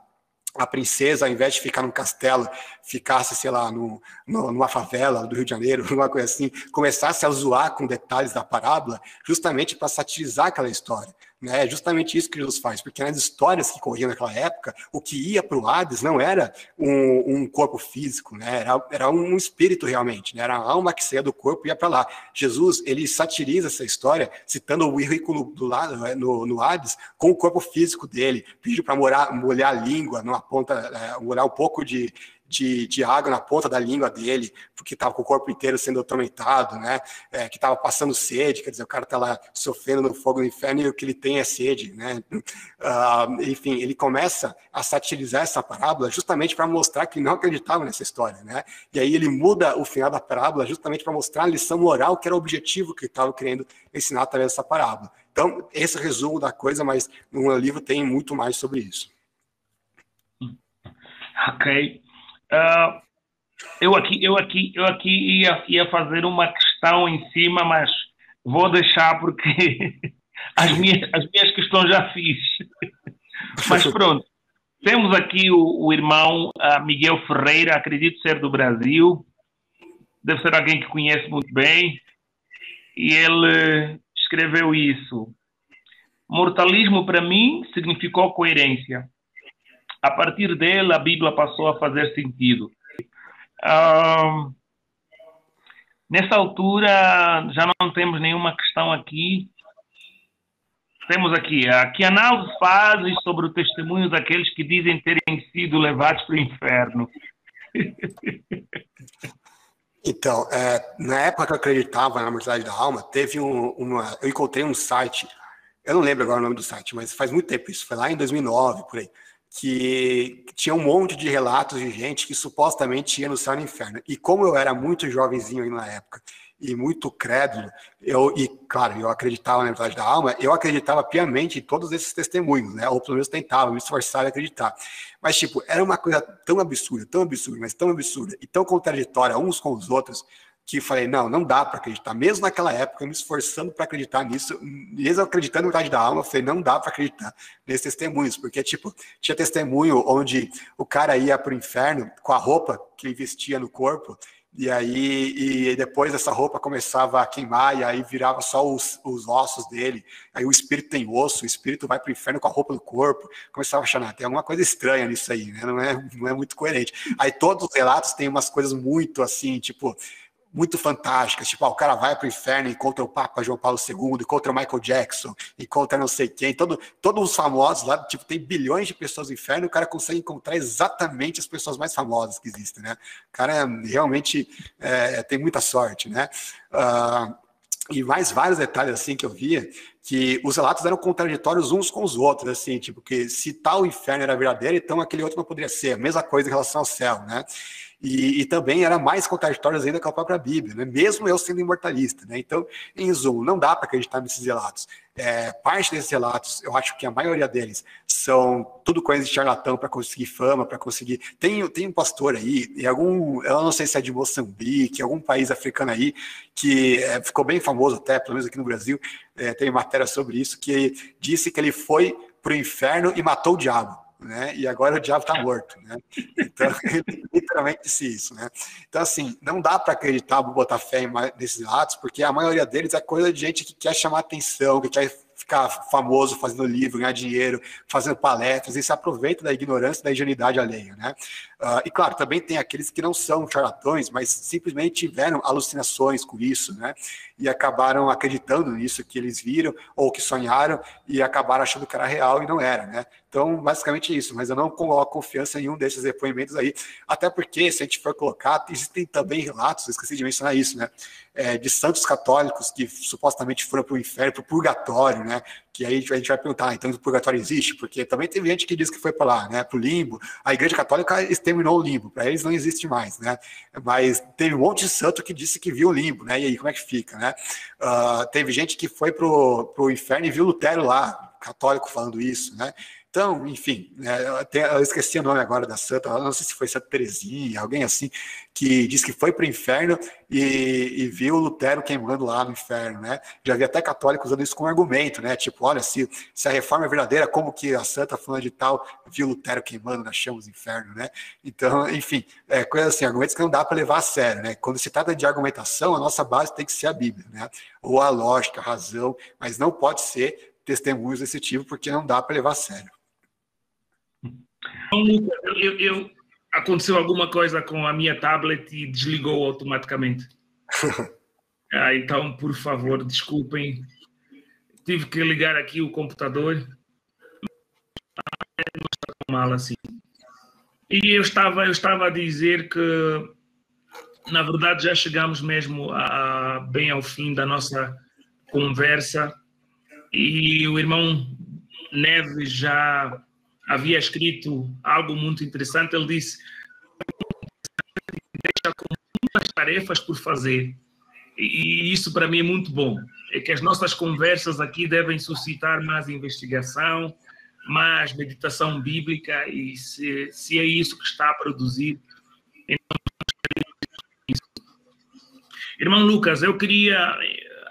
a princesa, ao invés de ficar num castelo, ficasse, sei lá, no, no, numa favela do Rio de Janeiro, [LAUGHS] alguma coisa assim, começasse a zoar com detalhes da parábola, justamente para satirizar aquela história. Né? É justamente isso que Jesus faz, porque nas histórias que corriam naquela época, o que ia para o Hades não era um, um, corpo físico, né? era, era um espírito realmente, né? era a alma que saía do corpo e ia para lá. Jesus, ele satiriza essa história, citando o rico do lado, né, no, no Hades, com o corpo físico dele, pediu para molhar a língua numa ponta, é, molhar um pouco de, de, de água na ponta da língua dele, porque estava com o corpo inteiro sendo atormentado, né? É, que estava passando sede, quer dizer, o cara está lá sofrendo no fogo do inferno e o que ele tem é sede, né? Uh, enfim, ele começa a satirizar essa parábola justamente para mostrar que não acreditava nessa história, né? E aí ele muda o final da parábola justamente para mostrar a lição moral que era o objetivo que ele estava querendo ensinar através dessa parábola. Então, esse é o resumo da coisa, mas no livro tem muito mais sobre isso. Ok. Uh, eu aqui, eu aqui, eu aqui ia, ia fazer uma questão em cima, mas vou deixar porque [LAUGHS] as minhas, as minhas questões já fiz. [LAUGHS] mas pronto. Temos aqui o, o irmão uh, Miguel Ferreira, acredito ser do Brasil. Deve ser alguém que conhece muito bem. E ele escreveu isso. Mortalismo para mim significou coerência a partir dele, a Bíblia passou a fazer sentido. nessa altura, já não temos nenhuma questão aqui. Temos aqui, que análise fazes sobre o testemunho daqueles que dizem terem sido levados para o inferno? [LAUGHS] Então, é, na época que eu acreditava na mortalidade da alma, teve um, uma. Eu encontrei um site, eu não lembro agora o nome do site, mas faz muito tempo isso, foi lá em 2009, por aí que tinha um monte de relatos de gente que supostamente ia no céu e no inferno. E como eu era muito jovenzinho na época e muito crédulo, eu, e claro, eu acreditava na verdade da alma, eu acreditava piamente em todos esses testemunhos, né? Ou pelo menos tentava me esforçar a acreditar. Mas, tipo, era uma coisa tão absurda, tão absurda, mas tão absurda e tão contraditória uns com os outros, que falei, não, não dá para acreditar. Mesmo naquela época, me esforçando para acreditar nisso, mesmo acreditando na verdade da alma, eu falei, não dá para acreditar nesses testemunhos, porque, tipo, tinha testemunho onde o cara ia para o inferno com a roupa que ele vestia no corpo, e aí e depois essa roupa começava a queimar, e aí virava só os, os ossos dele, aí o espírito tem osso, o espírito vai para o inferno com a roupa no corpo, começava a achar, tem alguma coisa estranha nisso aí, né? não, é, não é muito coerente. Aí todos os relatos têm umas coisas muito assim, tipo, muito fantásticas, tipo, ah, o cara vai para o inferno, encontra o Papa João Paulo II, encontra o Michael Jackson, encontra não sei quem, todo, todos os famosos lá, tipo, tem bilhões de pessoas no inferno, o cara consegue encontrar exatamente as pessoas mais famosas que existem, né? O cara realmente é, tem muita sorte, né? Uh, e mais vários detalhes assim que eu via que os relatos eram contraditórios uns com os outros, assim, tipo que se tal inferno era verdadeiro, então aquele outro não poderia ser. A mesma coisa em relação ao céu, né? E, e, também era mais contraditórios ainda com a própria Bíblia, né? mesmo eu sendo imortalista. Né? Então, em zoom, não dá para acreditar nesses relatos. É, parte desses relatos, eu acho que a maioria deles são tudo coisa de charlatão para conseguir fama, para conseguir. Tem, tem um pastor aí, em algum, eu não sei se é de Moçambique, algum país africano aí, que é, ficou bem famoso até, pelo menos aqui no Brasil, é, tem matéria sobre isso, que disse que ele foi para o inferno e matou o diabo né? E agora o diabo está morto, né? Então, [LAUGHS] literalmente disse isso, né? Então, assim, não dá para acreditar, botar fé nesses atos, porque a maioria deles é coisa de gente que quer chamar atenção, que quer ficar famoso fazendo livro, ganhar dinheiro, fazendo palestras, e se aproveita da ignorância, da ingenuidade alheia, né? Uh, e claro, também tem aqueles que não são charlatões, mas simplesmente tiveram alucinações com isso, né? E acabaram acreditando nisso que eles viram ou que sonharam e acabaram achando que era real e não era, né? Então, basicamente isso, mas eu não coloco confiança em um desses depoimentos aí, até porque, se a gente for colocar, existem também relatos, esqueci de mencionar isso, né? É, de santos católicos que supostamente foram para o inferno, para o purgatório, né? Que aí a gente vai perguntar, ah, então o purgatório existe? Porque também teve gente que diz que foi para lá, né? Para o limbo. A Igreja Católica exterminou o limbo, para eles não existe mais, né? Mas teve um monte de santo que disse que viu o limbo, né? E aí, como é que fica, né? Uh, teve gente que foi para o inferno e viu Lutero lá, católico falando isso, né? Então, enfim, é, eu esqueci o nome agora da santa, não sei se foi Santa Terezinha, alguém assim, que disse que foi para o inferno e, e, viu Lutero queimando lá no inferno, né? Já vi até católicos usando isso como argumento, né? Tipo, olha, se, se a reforma é verdadeira, como que a santa falando de tal viu Lutero queimando nas chamas do inferno, né? Então, enfim, é, coisa assim, argumentos que não dá para levar a sério, né? Quando se trata de argumentação, a nossa base tem que ser a Bíblia, né? Ou a lógica, a razão, mas não pode ser testemunhos desse tipo, porque não dá para levar a sério. Eu, eu, aconteceu alguma coisa com a minha tablet e desligou automaticamente. [LAUGHS] ah, então, por favor, desculpem. Tive que ligar aqui o computador. Não está tão mal assim. E eu estava, eu estava a dizer que, na verdade, já chegamos mesmo a, bem ao fim da nossa conversa. E o irmão Neves já havia escrito algo muito interessante. Ele disse: deixa com muitas tarefas por fazer. E isso para mim é muito bom. É que as nossas conversas aqui devem suscitar mais investigação, mais meditação bíblica, e se, se é isso que está a produzir, então. Irmão Lucas, eu queria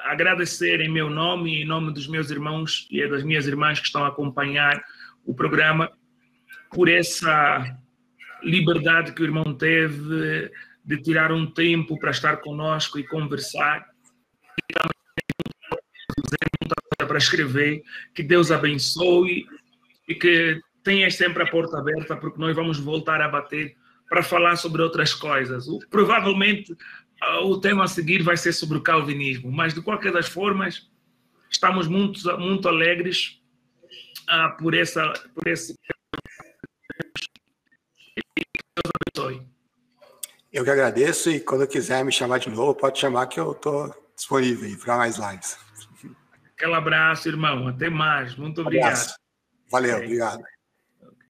agradecer em meu nome, em nome dos meus irmãos e das minhas irmãs que estão a acompanhar o programa, por essa liberdade que o irmão teve de tirar um tempo para estar conosco e conversar. E também para escrever. Que Deus abençoe e que tenha sempre a porta aberta, porque nós vamos voltar a bater para falar sobre outras coisas. Provavelmente o tema a seguir vai ser sobre o calvinismo, mas de qualquer das formas, estamos muito, muito alegres uh, por, essa, por esse. Deus abençoe. Eu que agradeço e quando quiser me chamar de novo, pode chamar que eu estou disponível para mais lives. Aquele abraço, irmão. Até mais. Muito obrigado. Valeu, obrigado.